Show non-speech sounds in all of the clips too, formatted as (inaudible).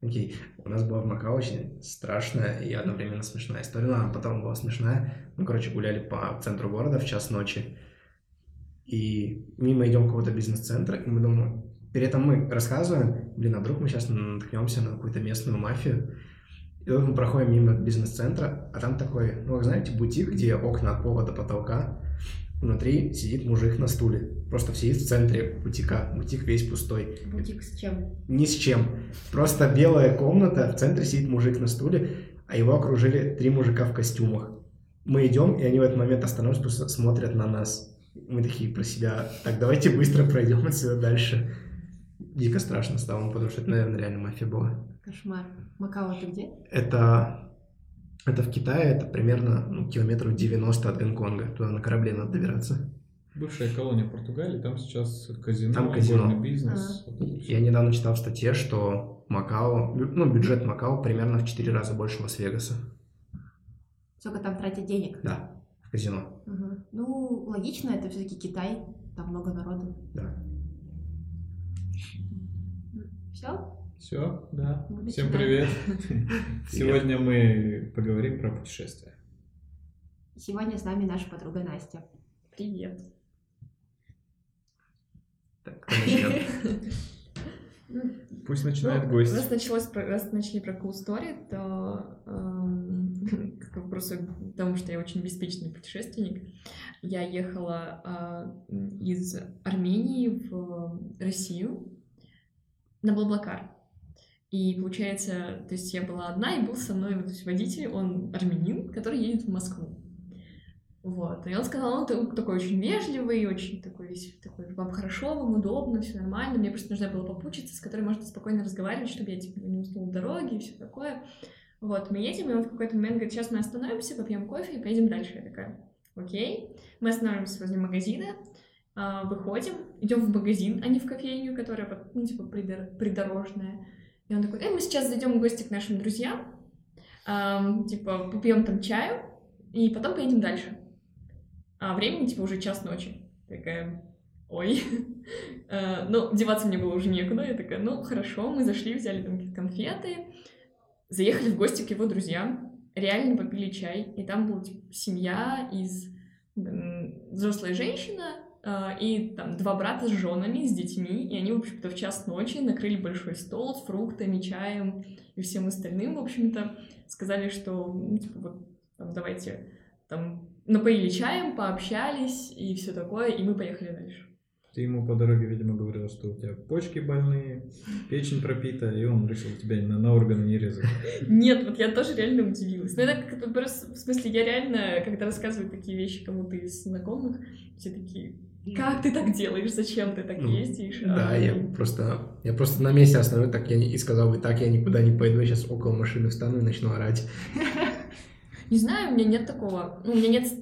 Окей, у нас была в Макао очень страшная и одновременно смешная история, но она потом была смешная. Мы, короче, гуляли по центру города в час ночи, и мимо идем какого-то бизнес-центра, и мы думаем, перед этим мы рассказываем, блин, а вдруг мы сейчас наткнемся на какую-то местную мафию, и вот мы проходим мимо бизнес-центра, а там такой, ну, вы знаете, бутик, где окна от пола до потолка, внутри сидит мужик на стуле. Просто сидит в центре бутика. Бутик весь пустой. Бутик с чем? Ни с чем. Просто белая комната, в центре сидит мужик на стуле, а его окружили три мужика в костюмах. Мы идем, и они в этот момент просто смотрят на нас. Мы такие про себя, так, давайте быстро пройдем отсюда дальше. Дико страшно стало, потому что это, наверное, реально мафия была. Кошмар. Макао ты где? Это, это в Китае, это примерно ну, километров 90 от Гонконга. Туда на корабле надо добираться. Бывшая колония Португалии, там сейчас казино, Там казино. бизнес. А. Я недавно читал в статье, что Макао, ну, бюджет Макао примерно в 4 раза больше Лас-Вегаса. Сколько там тратят денег? Да, в казино. Мгм. Ну, логично, это все-таки Китай, там много народу. Да. Все? Все, да. Мы Всем привет. (laughs) Сегодня мы поговорим про путешествия. Сегодня с нами наша подруга Настя. Привет. Так? (laughs) Пусть начинает Ну, гость. Раз началось, про- раз начали про cool story, то эм, (laughs) к вопросу к тому, что я очень обеспеченный путешественник, я ехала а, из Армении в Россию на Блаблакар. И получается, то есть я была одна, и был со мной то есть водитель, он армянин, который едет в Москву. Вот. И он сказал, он та- такой очень вежливый, очень такой весь такой, вам хорошо, вам удобно, все нормально. Мне просто нужна была попутчица, с которой можно спокойно разговаривать, чтобы я типа не уснула в дороге и все такое. Вот, мы едем, и он в какой-то момент говорит, сейчас мы остановимся, попьем кофе и поедем дальше. Я такая, окей. Мы останавливаемся возле магазина, а, выходим, идем в магазин, а не в кофейню, которая, ну, типа, придор- придорожная. И он такой, э, мы сейчас зайдем в гости к нашим друзьям, ам, типа, попьем там чаю, и потом поедем дальше. А времени, типа, уже час ночи. Такая, ой. (laughs) Э, Ну, деваться мне было уже некуда. Я такая, ну, хорошо. Мы зашли, взяли там какие-то конфеты, заехали в гости к его друзьям, реально попили чай. И там была, типа, семья из взрослая женщина и там два брата с женами, с детьми. И они, в общем-то, в час ночи накрыли большой стол с фруктами, чаем и всем остальным, в общем-то. Сказали, что, ну, типа, вот, там, давайте там напоили чаем, пообщались и все такое, и мы поехали дальше. Ты ему по дороге, видимо, говорил, что у тебя почки больные, печень пропита, и он решил тебя на, на органы не резать. (laughs) Нет, вот я тоже реально удивилась. Но это как-то просто, в смысле, я реально, когда рассказываю такие вещи кому-то из знакомых, все такие, как ты так делаешь, зачем ты так Ну, ездишь? А, Да, я просто, я просто на месте остановил, так я не- и сказал бы, так я никуда не пойду, я сейчас около машины встану и начну орать. (laughs) Не знаю, у меня нет такого. Ну, у меня нет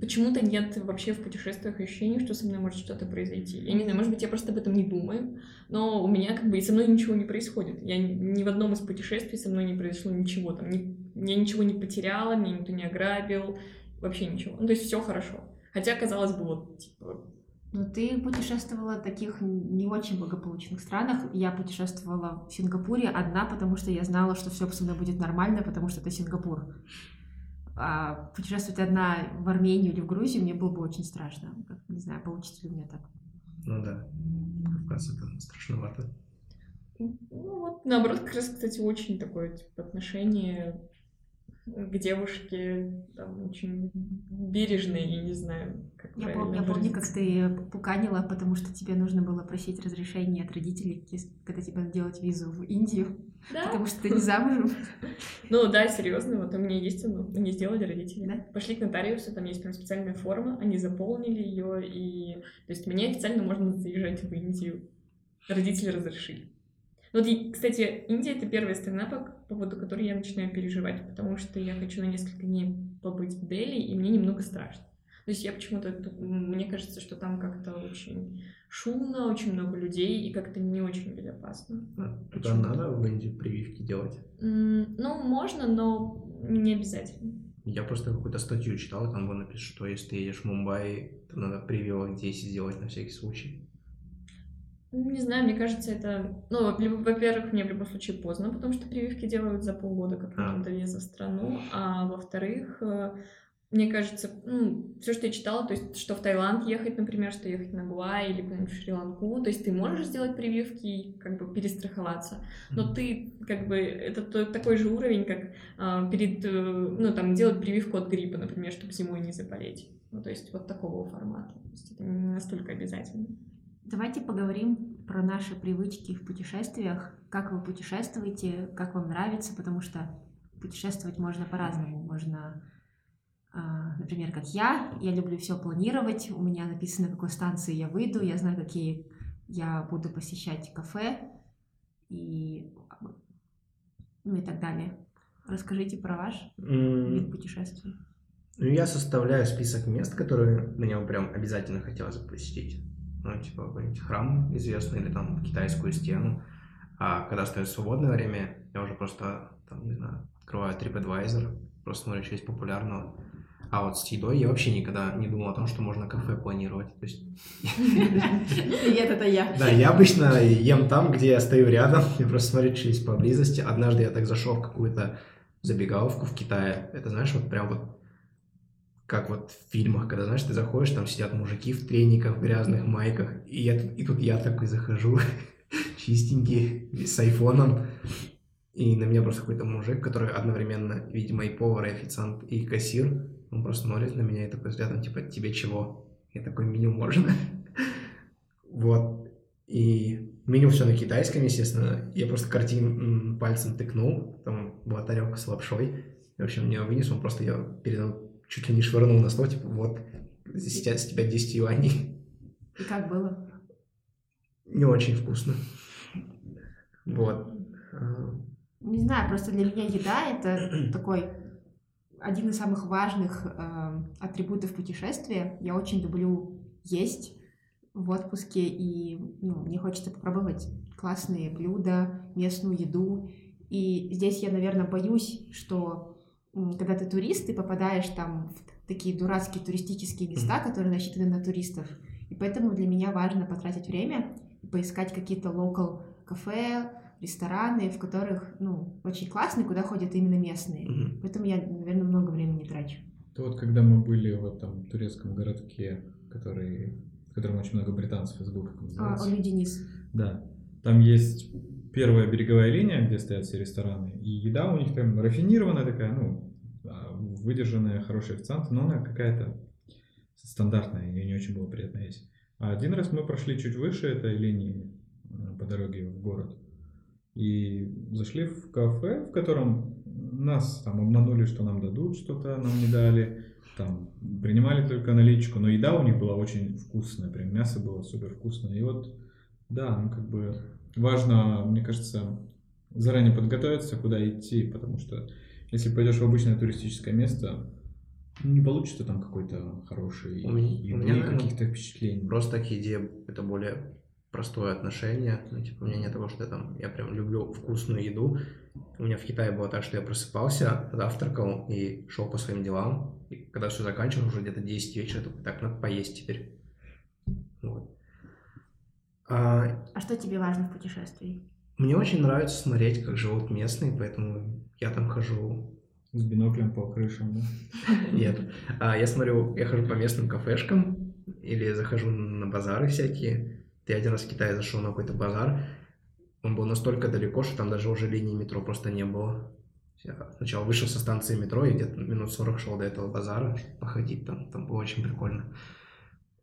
почему-то нет вообще в путешествиях ощущения, что со мной может что-то произойти. Я не знаю, может быть, я просто об этом не думаю, но у меня как бы и со мной ничего не происходит. Я ни- ни в одном из путешествий со мной не произошло ничего. Там, ни- я ничего не потеряла, меня никто не ограбил, вообще ничего. Ну, то есть все хорошо. Хотя, казалось бы, вот, типа, Ну, ты путешествовала в таких не очень благополучных странах. Я путешествовала в Сингапуре одна, потому что я знала, что все со мной будет нормально, потому что это Сингапур. А путешествовать одна в Армению или в Грузию мне было бы очень страшно. Не знаю, получится ли у меня так. Ну да, Кавказ это страшновато. ну вот, наоборот, как раз, кстати, очень такое, типа, отношение к девушке там очень бережное, я не знаю, как Я, пом- я помню, как ты пуканила, потому что тебе нужно было просить разрешения от родителей, когда тебе надо делать визу в Индию, Да? потому что ты не замужем. (laughs) Ну да, серьезно, вот у меня есть, ну, они сделали родители. Да? Пошли к нотариусу, там есть прям специальная форма, они заполнили ее, и... То есть мне официально можно заезжать в Индию. Родители разрешили. Ну, Вот, кстати, Индия — это первая страна, по по поводу которой я начинаю переживать, потому что я хочу на несколько дней побыть в Дели, и мне немного страшно. То есть я почему-то, мне кажется, что там как-то очень шумно, очень много людей, и как-то не очень безопасно. А Туда надо в Индию прививки делать. Ну, можно, но не обязательно. Я просто какую-то статью читал, там было написано, что если ты едешь в Мумбаи, то надо прививок 10 сделать на всякий случай. Не знаю, мне кажется, это... Ну, во- во-первых, мне в любом случае поздно, потому что прививки делают за полгода, как А. минимум, до въезда в страну. А во-вторых, э, мне кажется, ну, все, что я читала, то есть, что в Таиланд ехать, например, что ехать на Гуа или куда-нибудь в Шри-Ланку, то есть ты можешь сделать прививки и как бы перестраховаться, но ты как бы это то- такой же уровень, как а, перед, э, ну, там, делать прививку от гриппа, например, чтобы зимой не заболеть. Ну, то есть вот такого формата. То есть это не настолько обязательно. Давайте поговорим про наши привычки в путешествиях. Как вы путешествуете, как вам нравится, потому что путешествовать можно по-разному. Можно, а, например, как я, я люблю все планировать. У меня написано, какой станции я выйду, я знаю, какие я буду посещать кафе и, ну, и так далее. Расскажите про ваш М, вид путешествий. Ну, я составляю список мест, которые мне прям обязательно хотелось бы посетить. Ну, типа какой-нибудь храм известный или там китайскую стену. А когда остается свободное время, я уже просто, там, не знаю, открываю TripAdvisor, просто смотрю, что есть популярного. А вот с едой я вообще никогда не думал о том, что можно кафе планировать. То есть, (laughs) Привет, это я. да, я обычно ем там, где я стою рядом, и просто смотрю, что есть поблизости. Однажды я так зашел в какую-то забегаловку в Китае. Это, знаешь, вот прям вот как вот в фильмах, когда, знаешь, ты заходишь, там сидят мужики в трениках, в грязных майках, и, я, и тут я такой захожу, (laughs) чистенький, с айфоном, и на меня просто какой-то мужик, который одновременно, видимо, и повар, и официант, и кассир, он просто смотрит на меня и такой взглядом, типа, тебе чего? Я такой, меню можно? (laughs) Вот. И меню все на китайском, естественно. Я просто картин пальцем тыкнул, там была тарелка с лапшой. И, в общем, мне вынес, он просто ее передал, чуть ли не швырнул на стол, типа, вот, сейчас с тебя 10 юаней. И как было? Не очень вкусно. Вот. Не знаю, просто для меня еда это такой один из самых важных э, атрибутов путешествия. Я очень люблю есть в отпуске, и ну, мне хочется попробовать классные блюда, местную еду. И здесь я, наверное, боюсь, что когда ты турист, ты попадаешь там в такие дурацкие туристические места, которые рассчитаны на туристов. И поэтому для меня важно потратить время и поискать какие-то local кафе, рестораны, в которых, ну, очень классные, куда ходят именно местные. Поэтому я, наверное, много времени трачу. Это вот когда мы были в этом турецком городке, который, в котором очень много британцев, как он А. Олю Денис. Да. Там есть первая береговая линия, где стоят все рестораны, и еда у них там рафинированная такая, ну, а, выдержанная, хорошая официанты, но она какая-то стандартная, ее не очень было приятно есть. А один раз мы прошли чуть выше этой линии э, по дороге в город и зашли в кафе, в котором нас там обманули, что нам дадут что-то, нам не дали, там принимали только наличку, но еда у них была очень вкусная, прям мясо было супер вкусное. И вот, да, ну как бы важно, мне кажется, заранее подготовиться, куда идти, потому что если пойдешь в обычное туристическое место, не получится там какой-то хороший У меня- у меня, каких-то впечатлений. Просто к еде это более простое отношение. Ну, типа, у меня нет того, что я там, я прям люблю вкусную еду. У меня в Китае было так, что я просыпался, завтракал и шел по своим делам. И когда все заканчивал, уже где-то 10 вечера, так, надо поесть теперь. Вот. А, А что тебе важно в путешествии? мне очень нравится смотреть, как живут местные, поэтому я там хожу С биноклем по крышам, да? Нет. А, я смотрю, я хожу по местным кафешкам или захожу на базары всякие. Я один раз в Китае зашел на какой-то базар. Он был настолько далеко, что там даже уже линии метро просто не было. Я сначала вышел со станции метро и где-то минут 40 шел до этого базара, походить там. Там было очень прикольно.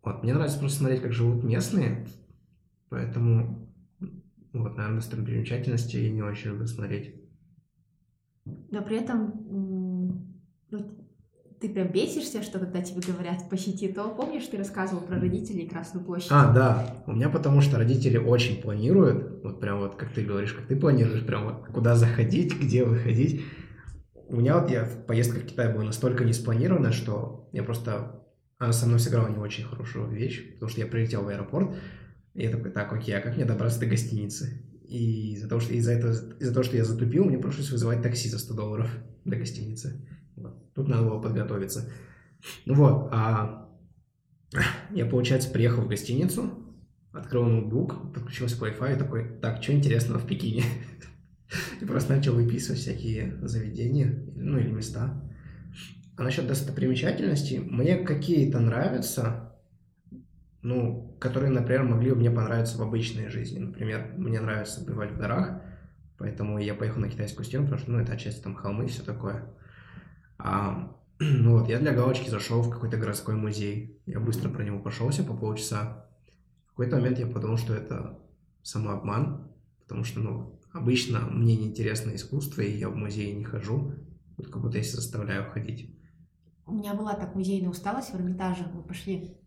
Вот, мне нравится просто смотреть, как живут местные. Поэтому, вот, наверное, достопримечательности я не очень люблю смотреть. Но при этом ну, ты прям бесишься, что когда тебе говорят посети то. Помнишь, ты рассказывал про родителей Красную площадь? А, да. У меня потому что родители очень планируют, вот прям вот как ты говоришь, как ты планируешь, прям вот куда заходить, где выходить. У меня вот я в поездка в Китай была настолько не спланирована, что я просто... Она со мной сыграла не очень хорошую вещь, потому что я прилетел в аэропорт, и я такой, так, окей, а как мне добраться до гостиницы? И из-за того, что, из-за этого, из-за того, что я затупил, мне пришлось вызывать такси за 100 долларов до гостиницы. Вот. Тут надо было подготовиться. Ну вот, а (clears throat) я, получается, приехал в гостиницу, открыл ноутбук, подключился к Wi-Fi и такой, так, что интересного в Пекине? (laughs) И просто начал выписывать всякие заведения, ну или места. А насчет достопримечательностей, мне какие-то нравятся, ну, которые, например, могли бы мне понравиться в обычной жизни. Например, мне нравится бывать в горах, поэтому я поехал на китайскую стену, потому что, ну, это отчасти там холмы и все такое. А, (clears throat) ну вот, я для галочки зашел в какой-то городской музей. Я быстро про него прошелся по полчаса. В какой-то момент я подумал, что это самообман, потому что, ну, обычно мне неинтересно искусство, и я в музей не хожу. Вот как будто я себя заставляю ходить. У меня была так музейная усталость в Эрмитаже. Мы пошли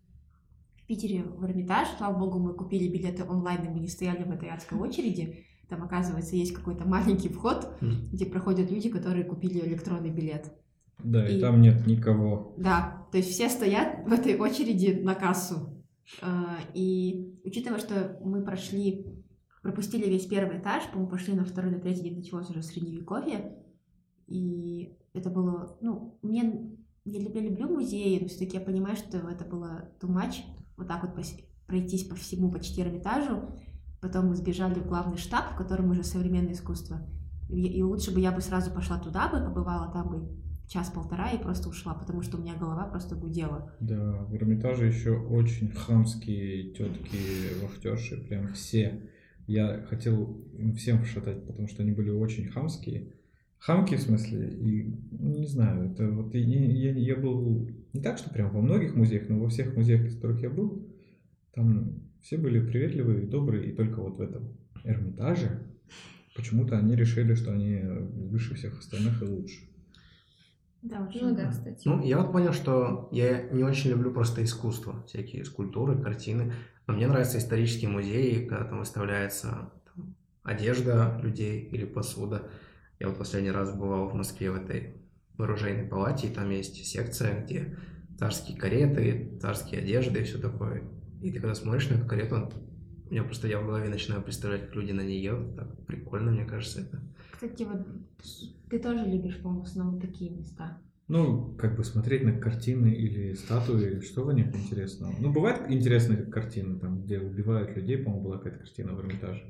в Питере в Эрмитаж. Слава богу, мы купили билеты онлайн, и мы не стояли в этой адской очереди. Там, оказывается, есть какой-то маленький вход, где проходят люди, которые купили электронный билет. Да, и И- там нет никого. Да, то есть все стоят в этой очереди на кассу. А, И учитывая, что мы прошли, пропустили весь первый этаж, по-моему, пошли на второй, на третий, где началось уже средневековье, и это было, ну, мне, я люблю, люблю музеи, но все-таки я понимаю, что это было too much, вот так вот пройтись по всему почти Эрмитажу, потом мы сбежали в главный штаб, в котором уже современное искусство, и, лучше бы я бы сразу пошла туда бы, побывала там бы час-полтора и просто ушла, потому что у меня голова просто гудела. Да, в Эрмитаже еще очень хамские тетки вахтерши, прям все. Я хотел всем шатать, потому что они были очень хамские. Хамки, в смысле, и ну, не знаю, это вот я, я, я был не так, что прям во многих музеях, но во всех музеях, в которых я был, там все были приветливые, добрые, и только вот в этом Эрмитаже почему-то они решили, что они выше всех остальных и лучше. Да, очень. Ну да, кстати. Ну, я вот понял, что я не очень люблю просто искусство, всякие скульптуры, картины. Но мне нравятся исторические музеи, когда там выставляется там, одежда людей или посуда. Я вот последний раз бывал в Москве в этой оружейной палате, и там есть секция, где царские кареты, царские одежды и все такое. И ты когда смотришь на эту карету, у меня просто я в голове начинаю представлять, как люди на ней едут. Так прикольно, мне кажется, это. Кстати, вот ты тоже любишь, по-моему, в такие места. Ну, как бы смотреть на картины или статуи, что в них интересного. Ну, бывают интересные картины, там, где убивают людей, по-моему, была какая-то картина в Эрмитаже.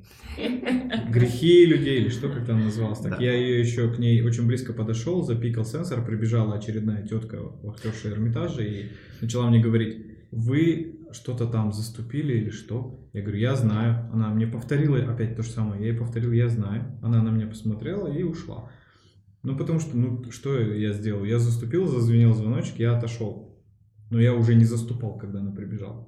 Грехи людей или что как там называлось. Так Да. я ее еще к ней очень близко подошел, запикал сенсор, прибежала очередная тетка, вахтерша Эрмитажа, и начала мне говорить, вы что-то там заступили или что? Я говорю, я знаю. Она мне повторила опять то же самое. Я ей повторил, я знаю. Она на меня посмотрела и ушла. Ну, потому что, ну, что я сделал? Я заступил, зазвенел звоночек, я отошел. Но я уже не заступал, когда она прибежала.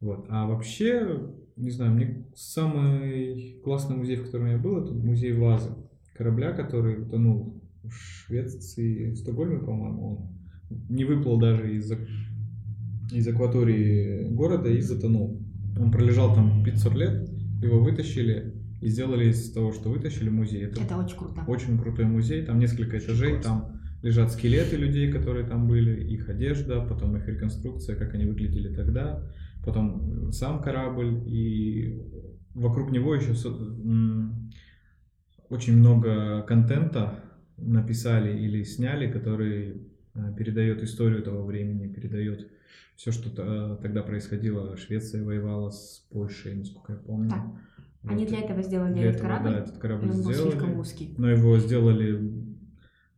Вот. А вообще, не знаю, мне самый классный музей, в котором я был, это музей вазы. Корабля, который утонул в Швеции, в Стокгольме, по-моему, он не выплыл даже из, из акватории города и затонул. Он пролежал там 500 лет, его вытащили и сделали из того, что вытащили музей. Это Это очень круто. очень крутой музей, там несколько этажей, там лежат скелеты людей, которые там были, их одежда, потом их реконструкция, как они выглядели тогда, потом сам корабль, и вокруг него еще очень много контента написали или сняли, который э, передает историю того времени, передает все, что то- тогда происходило. Швеция воевала с Польшей, насколько я помню. Да. Они для этого сделали Для этот этого, корабль. да, этот корабль он был сделали. слишком узкий. Но его сделали,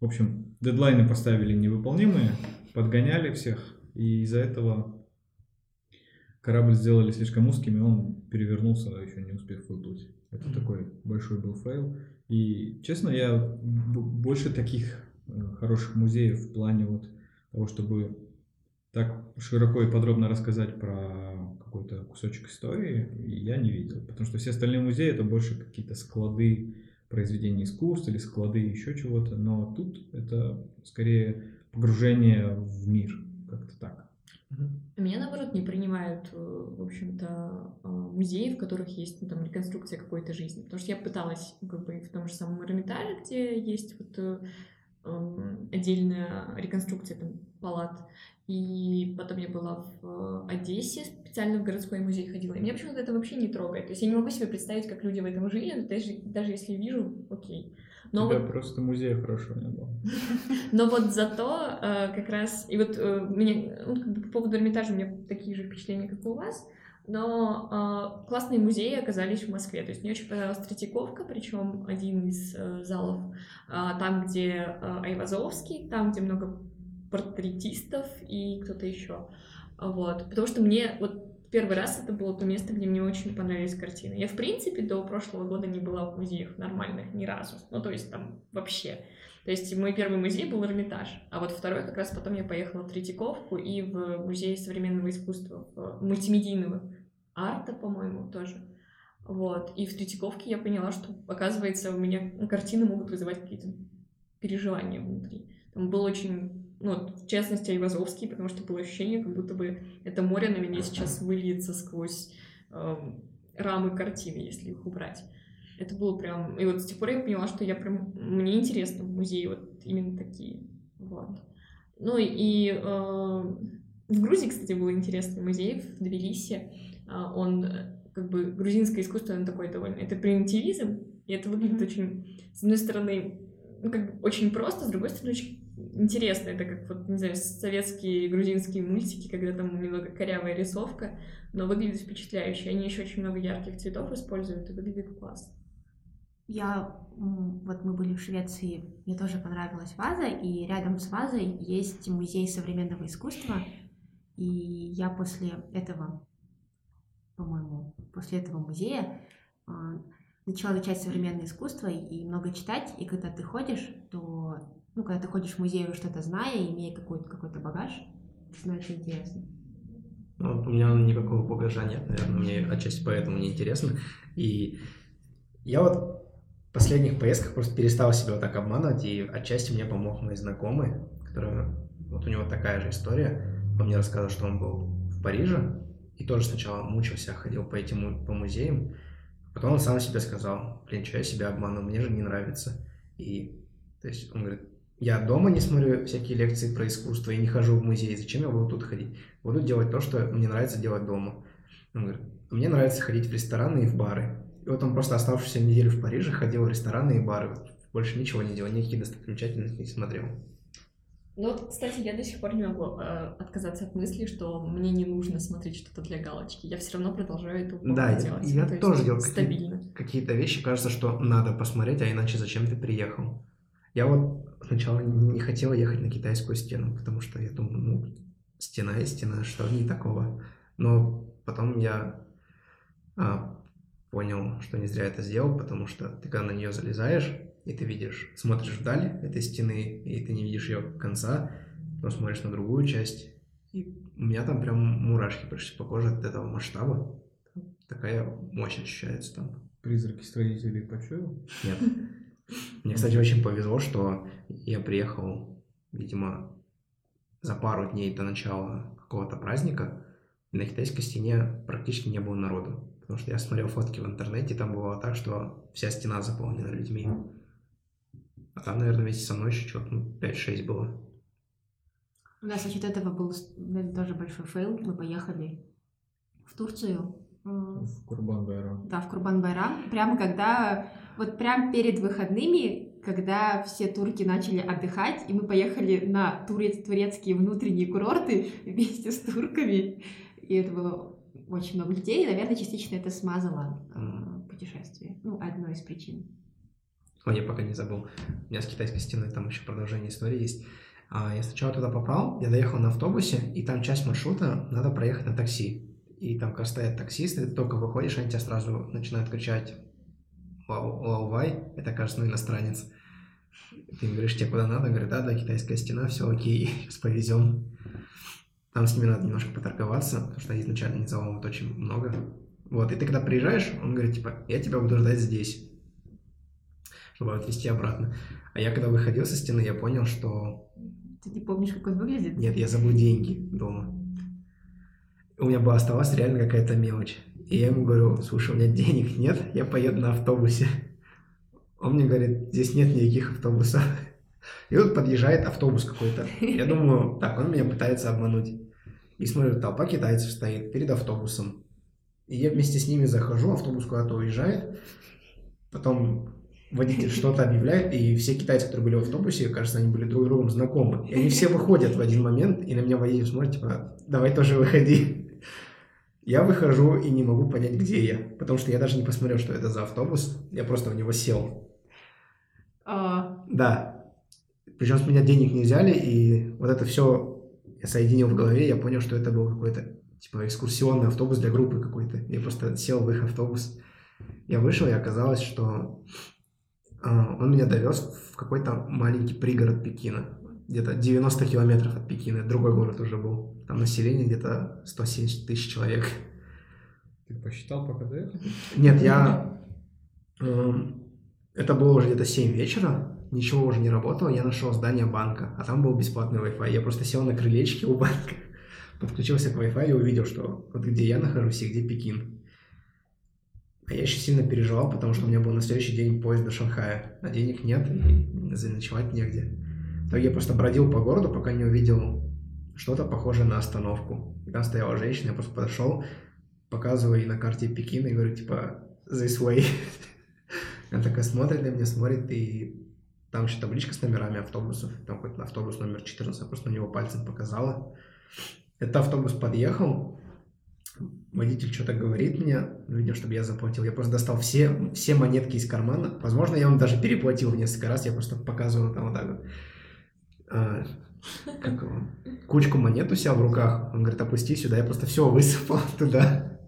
в общем, дедлайны поставили невыполнимые, подгоняли всех, и из-за этого корабль сделали слишком узким, и он перевернулся, еще не успев выплыть. Это Мгм. такой большой был fail. И, честно, я больше таких э, хороших музеев в плане вот того, чтобы так широко и подробно рассказать про какой-то кусочек истории, я не видел. Потому что все остальные музеи это больше какие-то склады произведений искусств или склады еще чего-то. Но тут это скорее погружение в мир, как-то так. Меня, наоборот, не принимают, э, в общем-то, э, музеи, в которых есть ну, там, реконструкция какой-то жизни. Потому что я пыталась как бы, в том же самом Эрмитаже, где есть вот, э, эм, отдельная реконструкция там, палат. И потом я была в э, Одессе, специально в городской музей ходила. И меня почему-то это вообще не трогает. То есть я не могу себе представить, как люди в этом жили, даже, даже если вижу, окей. Но тебя вот просто музея хорошего не было. (laughs) но вот зато э, как раз, и вот э, меня, ну, по поводу Эрмитажа у меня такие же впечатления, как у вас. но э, классные музеи оказались в Москве. То есть мне очень понравилась Третьяковка, причем один из э, залов, э, там, где э, Айвазовский, там, где много портретистов и кто-то еще. Вот. Потому что мне вот первый раз это было то место, где мне очень понравились картины. Я, в принципе, до прошлого года не была в музеях нормальных ни разу. Ну, то есть там вообще. То есть мой первый музей был Эрмитаж, а вот второй как раз потом я поехала в Третьяковку и в музей современного искусства, мультимедийного арта, по-моему, тоже. Вот. И в Третьяковке я поняла, что, оказывается, у меня картины могут вызывать какие-то переживания внутри. Там был очень ну, в частности, Айвазовский, потому что было ощущение, как будто бы это море на меня сейчас выльется сквозь э, рамы картины, если их убрать. Это было прям... И вот с тех пор я поняла, что я прям... Мне интересно в музее вот именно такие. Вот. Ну и э, в Грузии, кстати, был интересный музей в Тбилиси. Э, он как бы грузинское искусство, оно такое довольно... Это примитивизм, и это выглядит mm-hmm. очень, с одной стороны, ну, как бы очень просто, с другой стороны, очень интересно. Это как, вот, не знаю, советские грузинские мультики, когда там немного корявая рисовка, но выглядит впечатляюще. Они еще очень много ярких цветов используют, и выглядит классно. Я, вот мы были в Швеции, мне тоже понравилась ваза, и рядом с вазой есть музей современного искусства, и я после этого, по-моему, после этого музея а, начала изучать современное искусство и много читать, и когда ты ходишь, то ну, когда ты ходишь в музей, уже что-то зная, имея какой-то какой багаж, становится интересно. Ну, у меня никакого багажа нет, наверное, мне отчасти поэтому не интересно. И я вот в последних поездках просто перестал себя вот так обманывать, и отчасти мне помог мой знакомый, который, вот у него такая же история. Он мне рассказывал, что он был в Париже, и тоже сначала мучился, ходил по этим по музеям, потом он сам себе сказал, блин, что я себя обманул, мне же не нравится. И, то есть, он говорит, я дома не смотрю всякие лекции про искусство и не хожу в музей. Зачем я буду тут ходить? Буду делать то, что мне нравится делать дома. Он говорит, мне нравится ходить в рестораны и в бары. И вот он просто оставшуюся неделю в Париже ходил в рестораны и бары. Больше ничего не делал, никакие достопримечательности не смотрел. Ну, кстати, я до сих пор не могу э, отказаться от мысли, что мне не нужно смотреть что-то для галочки. Я все равно продолжаю это да, делать. Я, я то тоже делаю стабильно. Какие-то вещи, кажется, что надо посмотреть, а иначе зачем ты приехал? Я вот сначала не хотела ехать на китайскую стену, потому что я думаю, ну, стена и стена, что в ней такого. Но потом я а, понял, что не зря это сделал, потому что ты когда на нее залезаешь, и ты видишь, смотришь вдаль этой стены, и ты не видишь ее конца, но смотришь на другую часть, и у меня там прям мурашки пришли по коже от этого масштаба. Такая мощь ощущается там. Призраки строителей почуял? Нет. Мне, кстати, очень повезло, что я приехал, видимо, за пару дней до начала какого-то праздника, и на китайской стене практически не было народу. Потому что я смотрел фотки в интернете, там было так, что вся стена заполнена людьми. А там, наверное, вместе со мной еще что-то ну, 5-6 было. У нас насчет этого был наверное, тоже большой fail. Мы поехали в Турцию. В Курбан-Байрам. Да, в Курбан-Байрам. Прямо когда вот прям перед выходными, когда все турки начали отдыхать, и мы поехали на турец, турецкие внутренние курорты вместе с турками, и это было очень много людей, и, наверное, частично это смазало э, путешествие. Ну, одной из причин. Ой, я пока не забыл. У меня с китайской стеной там еще продолжение истории есть. А, я сначала туда попал, я доехал на автобусе, и там часть маршрута надо проехать на такси. И там, когда стоят таксисты, ты только выходишь, они тебя сразу начинают кричать Лаувай, это, кажется, ну, иностранец. Ты им говоришь, тебе куда надо? Говорит, да, да, китайская стена, все окей, (laughs) сейчас повезем. Там с ними надо немножко поторговаться, потому что изначально не заломывают очень много. Вот, и ты когда приезжаешь, он говорит, типа, я тебя буду ждать здесь, чтобы отвезти обратно. А я когда выходил со стены, я понял, что... Ты не помнишь, как он выглядит? Нет, я забыл деньги дома. У меня была оставалась реально какая-то мелочь. И я ему говорю, слушай, у меня денег нет, я поеду на автобусе. Он мне говорит, здесь нет никаких автобусов. И вот подъезжает автобус какой-то. Я думаю, так, он меня пытается обмануть. И смотрю, толпа китайцев стоит перед автобусом. И я вместе с ними захожу, автобус куда-то уезжает. Потом водитель что-то объявляет, и все китайцы, которые были в автобусе, кажется, они были друг другом знакомы. И они все выходят в один момент, и на меня водитель смотрит, типа, давай тоже выходи. Я выхожу и не могу понять, где я, потому что я даже не посмотрел, что это за автобус, я просто в него сел. А, Да. Причем с меня денег не взяли, и вот это все я соединил в голове, я понял, что это был какой-то типа экскурсионный автобус для группы какой-то. Я просто сел в их автобус. Я вышел, и оказалось, что а, он меня довез в какой-то маленький пригород Пекина. Где-то 90 километров от Пекина. Другой город уже был. Там население где-то 170 тысяч человек. Ты посчитал, пока доехал? Нет, я... эм, Это было уже где-то 7 вечера, ничего уже не работало, я нашел здание банка, а там был бесплатный Wi-Fi. Я просто сел на крылечке у банка, (laughs) подключился к Wi-Fi и увидел, что вот где я нахожусь и где Пекин. А я еще сильно переживал, потому что у меня был на следующий день поезд до Шанхая, а денег нет и заночевать негде. В я просто бродил по городу, пока не увидел что-то похожее на остановку. И там стояла женщина, я просто подошел, показываю ей на карте Пекина и говорю, типа, this (laughs) way. Она такая смотрит на меня, смотрит, и там еще табличка с номерами автобусов. Там какой-то автобус номер 14, я просто на него пальцем показала. Этот автобус подъехал, водитель что-то говорит мне, ну, видимо, чтобы я заплатил. Я просто достал все, все монетки из кармана. Возможно, я вам даже переплатил несколько раз, я просто показывал там вот так вот. А, как? Кучку монет у себя в руках. Он говорит, опусти сюда. Я просто все высыпал (laughs) туда.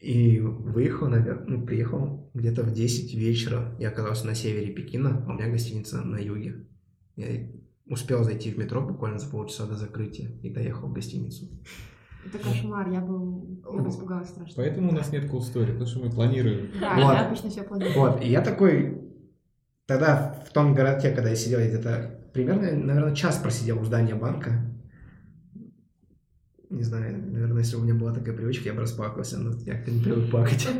И выехал, наверное, ну, приехал где-то в 10 вечера. Я оказался на севере Пекина, а у меня гостиница на юге. Я успел зайти в метро буквально за полчаса до закрытия и доехал в гостиницу. это кошмар, я бы, я испугалась страшно. Поэтому у нас нет cool story, потому что мы планируем. Да, Вот. я обычно все планирую. Вот, и я такой... Тогда в том городке, когда я сидел, я где-то примерно, наверное, час просидел у здания банка. Не знаю, наверное, если бы у меня была такая привычка, я бы расплакался, но я как-то не привык плакать. (laughs)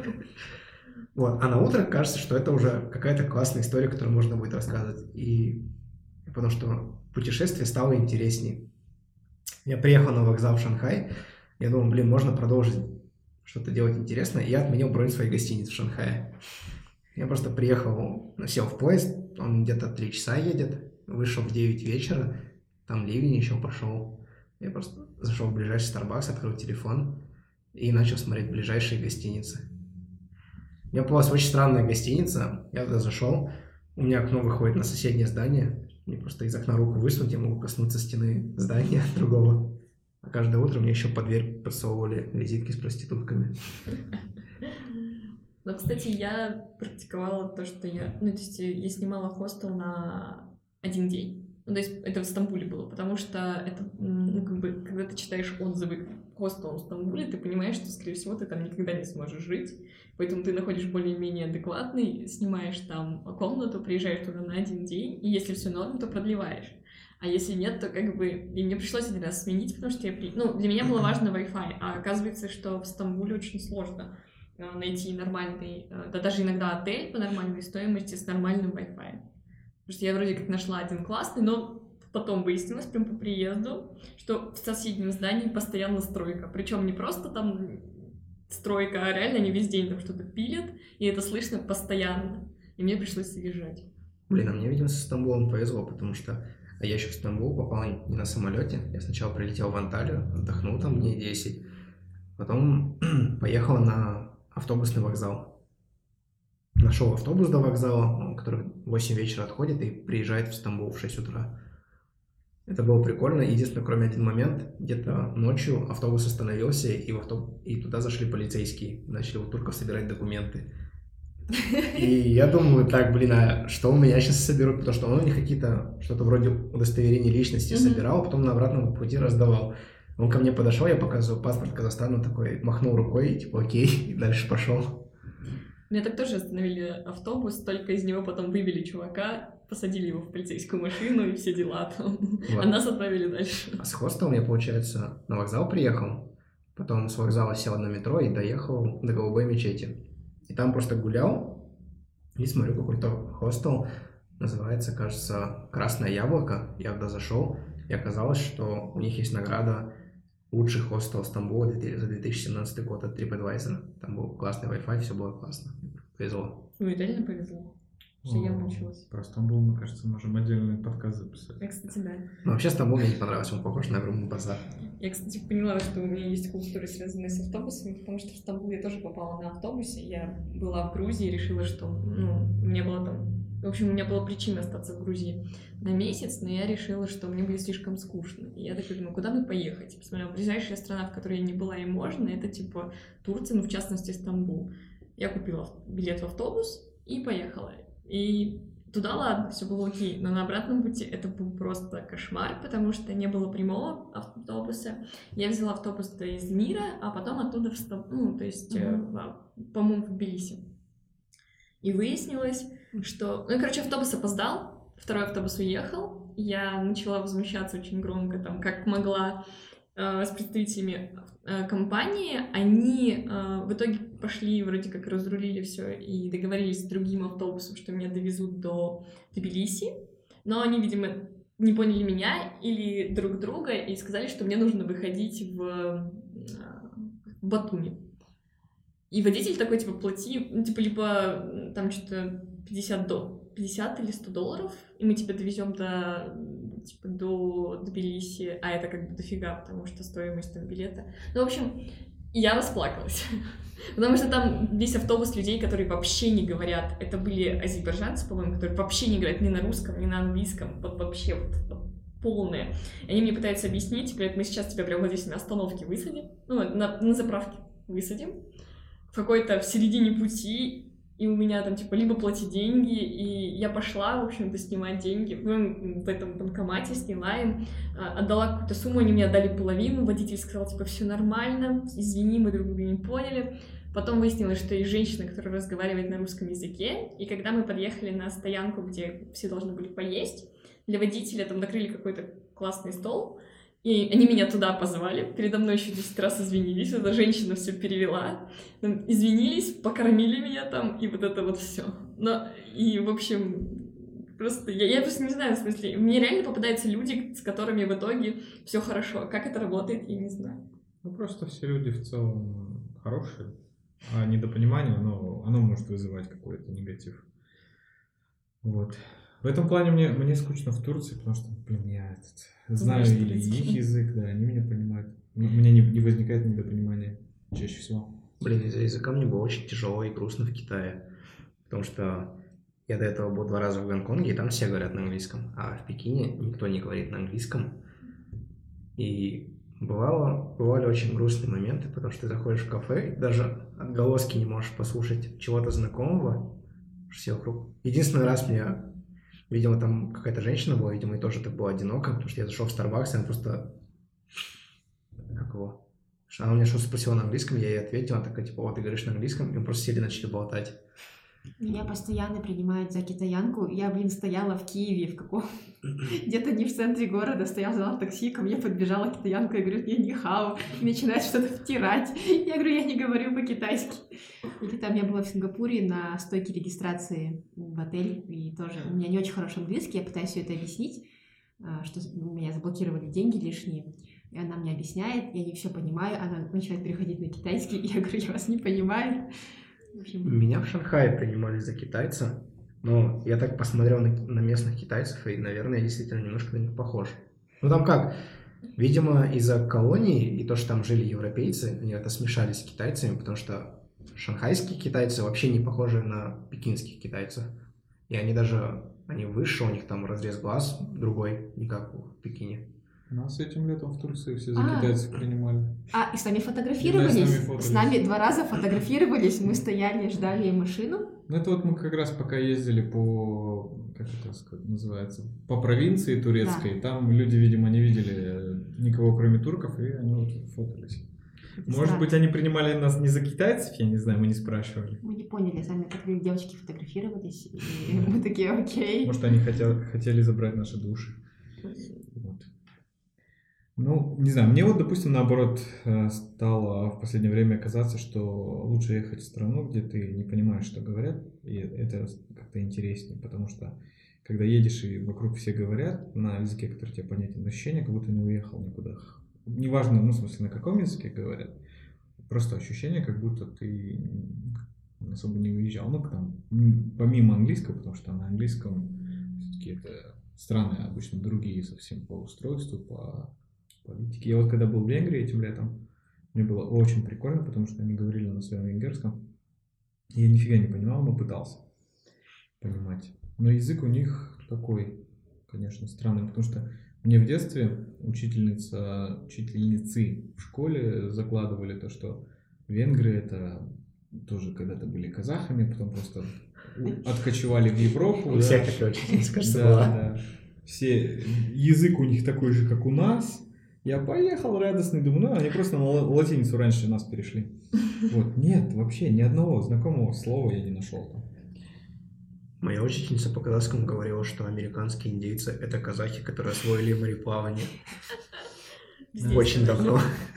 Вот, а на утро кажется, что это уже какая-то классная история, которую можно будет рассказывать. И потому что путешествие стало интереснее. Я приехал на вокзал в Шанхай, я думал, блин, можно продолжить что-то делать интересное, и я отменил бронь своей гостиницы в Шанхае. Я просто приехал, ну, сел в поезд, он где-то 3 часа едет, вышел в 9 вечера, там ливень еще пошел. Я просто зашел в ближайший Starbucks, открыл телефон и начал смотреть ближайшие гостиницы. У меня попалась очень странная гостиница, я туда зашел, у меня окно выходит на соседнее здание, мне просто из окна руку высунуть, я могу коснуться стены здания (laughs) другого. А каждое утро мне еще под дверь подсовывали визитки с проститутками. Но, кстати, я практиковала то, что я... Ну, то есть я снимала хостел на один день. Ну, то есть это в Стамбуле было, потому что это, ну, как бы, когда ты читаешь отзывы хостела в Стамбуле, ты понимаешь, что, скорее всего, ты там никогда не сможешь жить. Поэтому ты находишь более-менее адекватный, снимаешь там комнату, приезжаешь туда на один день, и если все норм, то продлеваешь. А если нет, то как бы... И мне пришлось один раз сменить, потому что я... при- Ну, для меня было важно Wi-Fi, а оказывается, что в Стамбуле очень сложно э, найти нормальный... э, Да даже иногда отель по нормальной стоимости с нормальным Wi-Fi. Потому что я вроде как нашла один классный, но потом выяснилось прям по приезду, что в соседнем здании постоянно стройка. Причем не просто там стройка, а реально они весь день там что-то пилят, и это слышно постоянно. И мне пришлось съезжать. Блин, а мне, видимо, со Стамбулом повезло, потому что а я еще в Стамбул попал не на самолете. Я сначала прилетел в Анталию, отдохнул там дней 10. Потом (clears throat) поехал на автобусный вокзал. Нашел автобус до вокзала, который в 8 вечера отходит и приезжает в Стамбул в 6 утра. Это было прикольно. Единственное, кроме один момент, где-то ночью автобус остановился, и, в автоб... и туда зашли полицейские. Начали у турков собирать документы. И я думаю, так, блин, а что у меня сейчас соберут? Потому что он у них какие-то, что-то вроде удостоверения личности собирал, а потом на обратном пути раздавал. Он ко мне подошел, я показываю паспорт Казахстана, такой махнул рукой, и типа окей, и дальше пошел. Меня так тоже остановили автобус, только из него потом вывели чувака, посадили его в полицейскую машину и все дела там. Вот. А нас отправили дальше. А с хостелом я, получается, на вокзал приехал, потом с вокзала сел на метро и доехал до Голубой мечети. И там просто гулял и смотрю какой-то хостел, называется, кажется, Красное Яблоко. Я туда зашел, и оказалось, что у них есть награда лучший хостел Стамбула за 2017 год от TripAdvisor. Там был классный Wi-Fi, все было классно. Повезло. Ну реально повезло. Что я О, мучилась. Про Стамбул, мне кажется, можем отдельный подкаст записать. Я, кстати, да. Ну, вообще Стамбул мне не понравился, он похож на огромный базар. Я, кстати, поняла, что у меня есть story, связанные с автобусами, потому что в Стамбул я тоже попала на автобусе. Я была в Грузии и решила, что, ну, мне было там... В общем, у меня была причина остаться в Грузии на месяц, но я решила, что мне будет слишком скучно. И я такая думаю, куда бы поехать? Посмотрела, ближайшая страна, в которой я не была и можно, это, типа, Турция, ну, в частности, Стамбул. Я купила билет в автобус и поехала. И Туда, ладно, все было окей, но на обратном пути это был просто кошмар, потому что не было прямого автобуса. Я взяла автобус до Измира, а потом оттуда в Стам- ну, то есть, в- по-моему, в Тбилиси. И выяснилось, что... Ну, и, короче, автобус опоздал, второй автобус уехал, я начала возмущаться очень громко, там, как могла, э, с представителями компании, они э, в итоге пошли, вроде как разрулили все и договорились с другим автобусом, что меня довезут до Тбилиси, но они, видимо, не поняли меня или друг друга и сказали, что мне нужно выходить в, э, в Батуми. И водитель такой, типа, плати, ну, типа, либо там что-то 50 до 50 или 100 долларов, и мы тебя довезем до, типа, до Тбилиси, а это как бы дофига, потому что стоимость там билета. Ну, в общем, я расплакалась. (laughs) Потому что там весь автобус людей, которые вообще не говорят. Это были азербайджанцы, по-моему, которые вообще не говорят ни на русском, ни на английском. Вот вообще вот, вот полные. И они мне пытаются объяснить, говорят, мы сейчас тебя прямо вот здесь на остановке высадим, ну, на, на заправке высадим, в какой-то в середине пути, и у меня там, типа, либо плати деньги, и я пошла, в общем-то, снимать деньги в, в этом банкомате, сняла им, а, отдала какую-то сумму, они мне отдали половину, водитель сказал, типа, все нормально, извини, мы друг друга не поняли. Потом выяснилось, что есть женщина, которая разговаривает на русском языке, и когда мы подъехали на стоянку, где все должны были поесть, для водителя там накрыли какой-то классный стол, и они меня туда позвали, передо мной еще 10 раз извинились, эта женщина все перевела, там, извинились, покормили меня там, и вот это вот все. Но, и, в общем, просто, я, я просто не знаю, в смысле, мне реально попадаются люди, с которыми в итоге все хорошо. Как это работает, я не знаю. Ну, просто все люди в целом хорошие, а недопонимание, оно, оно может вызывать какой-то негатив. Вот. В этом плане мне, мне скучно в Турции, потому что, блин, я этот, знаю и турецкий. их язык, да, они меня понимают. У меня не, не возникает недопонимания чаще всего. Блин, из-за языка мне было очень тяжело и грустно в Китае. Потому что я до этого был два раза в Гонконге, и там все говорят на английском. А в Пекине никто не говорит на английском. И бывало, бывали очень грустные моменты, потому что ты заходишь в кафе, и даже отголоски не можешь послушать чего-то знакомого. Все вокруг. Единственный раз мне, видимо, там какая-то женщина была, видимо, и тоже так было одиноко, потому что я зашел в Starbucks, и она просто... Как его? Она у меня что-то спросила на английском, я ей ответил, она такая, типа, вот ты говоришь на английском, и мы просто сели и начали болтать. Меня постоянно принимают за китаянку. Я, блин, стояла в Киеве, в каком... (laughs) Где-то не в центре города, стояла, ждала такси, ко мне подбежала китаянка и говорит, я не хау, и начинает что-то втирать. Я говорю, я не говорю по-китайски. Или там я была в Сингапуре на стойке регистрации в отель, и тоже у меня не очень хороший английский, я пытаюсь все это объяснить, а, что у меня заблокировали деньги лишние. И она мне объясняет, я не все понимаю, она начинает переходить на китайский, и (laughs) я говорю, я вас не понимаю. Меня в Шанхае принимали за китайца, но я так посмотрел на, на местных китайцев, и, наверное, я действительно немножко на них похож. Ну там как, видимо, из-за колонии и то, что там жили европейцы, они это смешались с китайцами, потому что шанхайские китайцы вообще не похожи на пекинских китайцев. И они даже, они выше, у них там разрез глаз другой, не как в Пекине. Нас этим летом в Турции все за А. китайцев принимали. А, и с нами Да, фотографировались. с нами с, нами два раза фотографировались. Мы стояли, ждали машину. Ну, это вот мы как раз пока ездили по, как это сказать, называется, по провинции турецкой, там люди, видимо, не видели э, никого, кроме турков, и они вот фотались. Может Странно. быть, они принимали нас не за китайцев, я не знаю, мы не спрашивали. Мы не поняли, сами подходили, девочки фотографировались, и мы такие, окей. Может, они хотел, хотели забрать наши души. Ну, не знаю, мне вот, допустим, наоборот, э, стало в последнее время казаться, что лучше ехать в страну, где ты не понимаешь, что говорят, и это как-то интереснее, потому что когда едешь и вокруг все говорят на языке, который тебе понятен, ощущение, как будто не уехал никуда. Неважно, ну, в смысле, на каком языке говорят, просто ощущение, как будто ты особо не выезжал. Ну, там, помимо английского, потому что на английском все-таки это страны обычно другие совсем по устройству, по политике. Я вот когда был в Венгрии этим летом, мне было очень прикольно, потому что они говорили на своем венгерском. Я нифига не понимал, но пытался понимать. Но язык у них такой, конечно, странный, потому что мне в детстве учительница, учительницы в школе закладывали то, что венгры это тоже когда-то были казахами, потом просто откочевали в Европу. У да. всех такая учительница, кажется, Да, была. да. Все, язык у них такой же, как у нас. Я поехал радостный, думаю, ну, они просто на ла- латиницу раньше нас перешли. (laughs) Вот, нет, вообще ни одного знакомого слова я не нашел там. Моя учительница по казахскому говорила, что американские индейцы — это казахи, которые освоили мореплавание (laughs) Здесь очень давно. (laughs)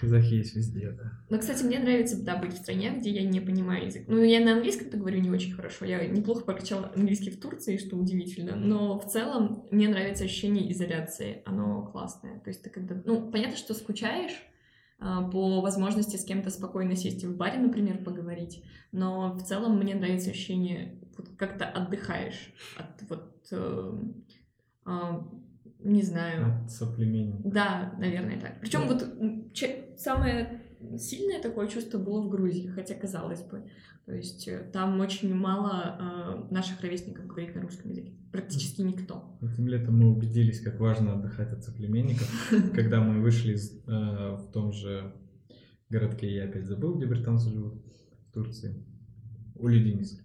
Казахи есть везде, да. Но, кстати, мне нравится, да, быть в стране, где я не понимаю язык. Ну, я на английском-то говорю не очень хорошо. Я неплохо прокачала английский в Турции, что удивительно. Но в целом мне нравится ощущение изоляции. Оно классное. То есть ты когда... Ну, понятно, что скучаешь, а, по возможности с кем-то спокойно сесть в баре, например, поговорить. Но в целом мне нравится ощущение, вот как-то отдыхаешь от вот... э, а, не знаю, От да, наверное, так. Причем Да. вот че- самое сильное такое чувство было в Грузии, хотя казалось бы. То есть э, там очень мало э, наших ровесников говорит на русском языке. Практически никто. Этим летом мы убедились, как важно отдыхать от соплеменников. (laughs) Когда мы вышли э, в том же городке, я опять забыл, где британцы живут, в Турции, Улюдиниск.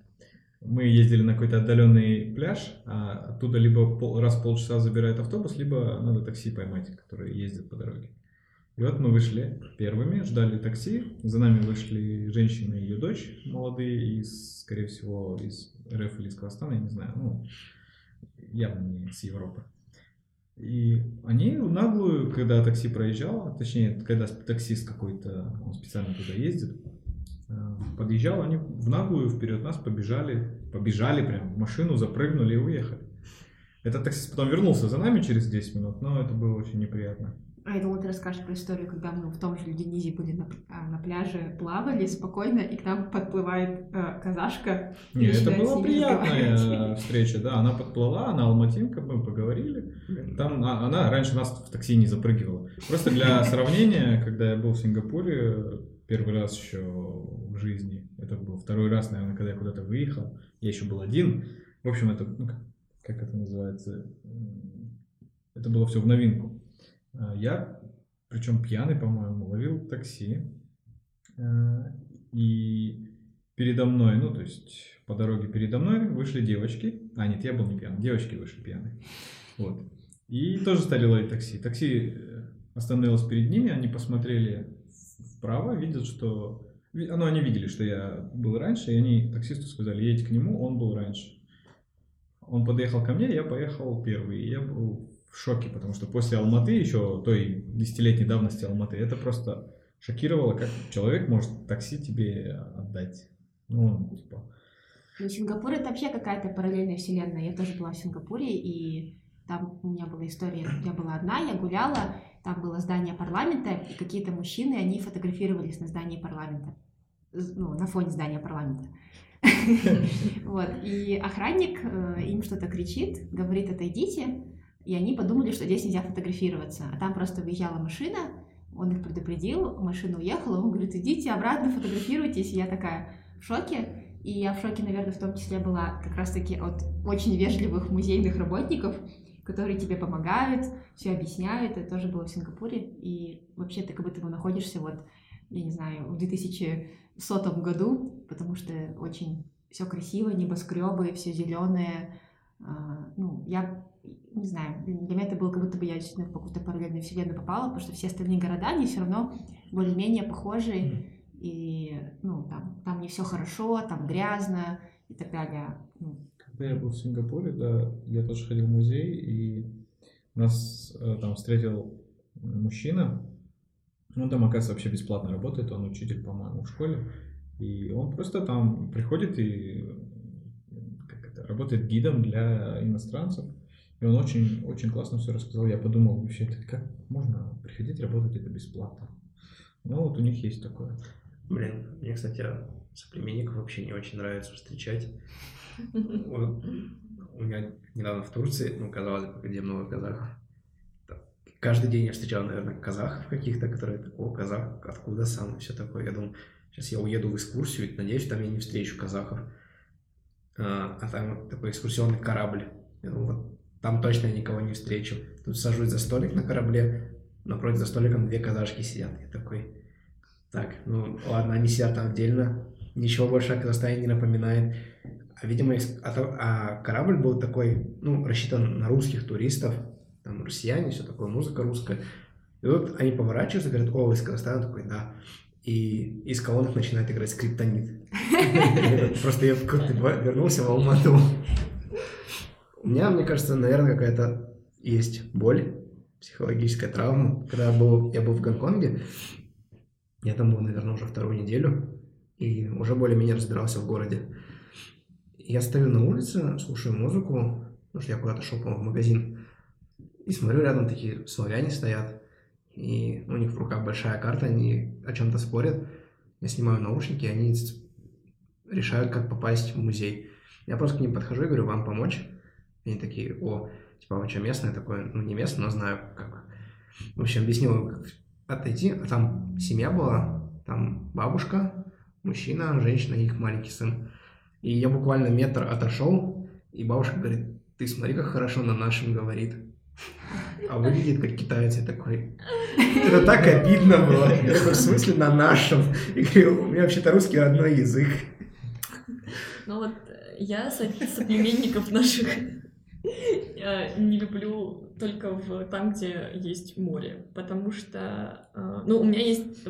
Мы ездили на какой-то отдаленный пляж, а оттуда либо пол- раз в полчаса забирает автобус, либо надо такси поймать, которые ездят по дороге. И вот мы вышли первыми, ждали такси, за нами вышли женщина и ее дочь молодые, из, скорее всего, из РФ или из Казахстана, я не знаю, ну, явно не с Европы. И они наглую, когда такси проезжало, точнее, когда таксист какой-то, он специально туда ездит, подъезжал, они в наглую вперед нас побежали, побежали прям в машину, запрыгнули и уехали. Этот таксист потом вернулся за нами через 10 минут, но это было очень неприятно. А я думала, ты расскажешь про историю, когда мы в том же Леденизе были на, а, на пляже, плавали спокойно, и к нам подплывает э, казашка. Не, это была приятная встреча, да, она подплыла, она алматинка, мы поговорили. Там а, она раньше нас в такси не запрыгивала. Просто для (laughs) сравнения, когда я был в Сингапуре, первый раз еще в жизни, это был второй раз, наверное, когда я куда-то выехал, я еще был один. В общем, это, ну, как- это называется, это было все в новинку. А Я, причем пьяный, по-моему, ловил такси, э, и передо мной, ну, то есть по дороге передо мной вышли девочки. А, нет, я был не пьяный, девочки вышли пьяные. Вот. И тоже стали ловить такси. Такси э, остановилось перед ними, они посмотрели вправо, видят, что... Ну, они видели, что я был раньше, и они таксисту сказали, едь к нему, он был раньше. Он подъехал ко мне, я поехал первый. И я был в шоке, потому что после Алматы, еще той десятилетней давности Алматы, это просто шокировало, как человек может такси тебе отдать. Ну, типа, Ну, Сингапур это вообще какая-то параллельная вселенная. Я тоже была в Сингапуре, и там у меня была история. Я была одна, я гуляла, там было здание парламента, и какие-то мужчины, они фотографировались на здании парламента. Ну, на фоне здания парламента. (laughs) Вот. И охранник э, им что-то кричит, говорит, отойдите. И они подумали, что здесь нельзя фотографироваться. А там просто выезжала машина, он их предупредил, машина уехала, он говорит, идите обратно, фотографируйтесь. И я такая в шоке. И я в шоке, наверное, в том числе была как раз-таки от очень вежливых музейных работников, которые тебе помогают, все объясняют. Это тоже было в Сингапуре. И вообще ты как будто бы находишься вот, я не знаю, в 2100 году, потому что очень все красиво, небоскребы, все зеленое. Ну, я не знаю, для меня это было как будто бы я действительно в какую-то параллельную вселенную попала, потому что все остальные города, они все равно более-менее похожи, и, ну, там, там не все хорошо, там грязно и так далее. Ну, Когда я был в Сингапуре, да, я тоже ходил в музей, и нас э, там встретил мужчина, он там, оказывается, вообще бесплатно работает, он учитель, по-моему, в школе, и он просто там приходит и как это, работает гидом для иностранцев, и он очень, очень классно все рассказал. Я подумал, вообще, это как можно приходить работать это бесплатно? Ну, вот у них есть такое. Блин, мне, кстати, соплеменников вообще не очень нравится встречать. У меня недавно в Турции, ну, казалось бы, где много казахов. Каждый день я встречал, наверное, казахов каких-то, которые такого казах, откуда сам, все такое. Я думал, сейчас я уеду в экскурсию, надеюсь, там я не встречу казахов. А, а там такой экскурсионный корабль. Я думал, вот там точно я никого не встречу. Тут сажусь за столик на корабле, напротив за столиком две казашки сидят. Я такой, так, ну ладно, они сидят там отдельно, ничего больше о Казахстане не напоминает. А, видимо, а, а корабль был такой, ну, рассчитан на русских туристов, там россияне, все такое, музыка русская. И вот они поворачиваются, говорят, о, вы из Казахстана? Такой, да. И из колонок начинает играть скриптонит. (laughs) Просто я вернулся в Алмату. У меня, мне кажется, наверное, какая-то есть боль, психологическая травма. Когда я был, я был в Гонконге, я там был, наверное, уже вторую неделю, и уже более-менее разбирался в городе. Я стою на улице, слушаю музыку, потому что я куда-то шел, в магазин, и смотрю, рядом такие славяне стоят, и у них в руках большая карта, они о чем-то спорят. Я снимаю наушники, и они решают, как попасть в музей. Я просто к ним подхожу и говорю, вам помочь? Они такие, о, типа, вы что, местные? Такое, ну, не местный, но знаю, как. В общем, объяснил, как отойти, а там семья была, там бабушка, мужчина, женщина и их маленький сын. И я буквально метр отошел, и бабушка говорит, ты смотри, как хорошо на нашем говорит. А выглядит как китаец, я такой... Это так обидно было. Я такой, в смысле на нашем? И говорю, у меня вообще-то русский родной язык. Ну вот э, я со- соплеменников наших э, не люблю только в там, где есть море, потому что, э, ну, у меня есть,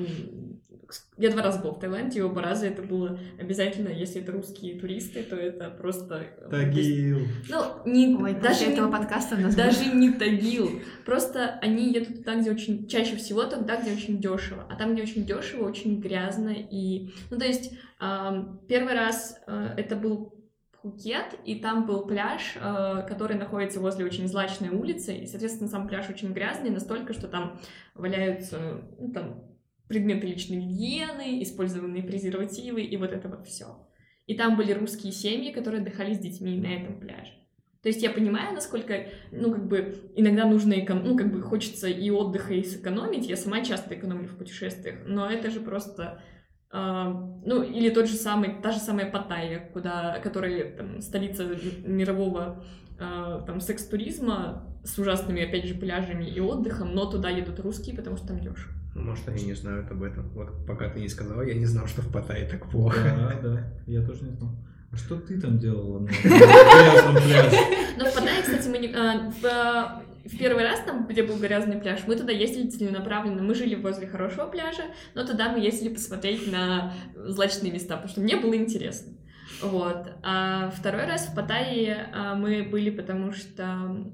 я два раза был в Таиланде, и оба раза это было обязательно, если это русские туристы, то это просто... э, Тагил. Ну, не, Ой, даже после не- этого подкаста у нас даже не Тагил. Просто они едут туда, где очень чаще всего туда, где очень дешево. А там, где очень дешево, очень грязно. И, ну, то есть, первый раз э, это был Пхукет, и там был пляж, э, который находится возле очень злачной улицы, и, соответственно, сам пляж очень грязный, настолько, что там валяются, ну, там, предметы личной гигиены, использованные презервативы, и вот это вот все. И там были русские семьи, которые отдыхали с детьми на этом пляже. То есть я понимаю, насколько, ну, как бы, иногда нужно, экон... ну, как бы, хочется и отдыха, и сэкономить. Я сама часто экономлю в путешествиях, но это же просто, ну, или тот же самый, та же самая Паттайя, куда, которая, там, столица мирового, а, там, секс-туризма с ужасными, опять же, пляжами и отдыхом, но туда едут русские, потому что там дешево. Ну, может, они не знают об этом. Вот пока ты не сказала, я не знал, что в Паттайе так плохо. Да, да, я тоже не знал. А что ты там делала на (laughs) грязном пляже? Но в Паттайе, кстати, мы не... в, первый раз там, где был грязный пляж, мы туда ездили целенаправленно. Мы жили возле хорошего пляжа, но туда мы ездили посмотреть на злачные места, потому что мне было интересно. Вот. А второй раз в Паттайе а, мы были, потому что,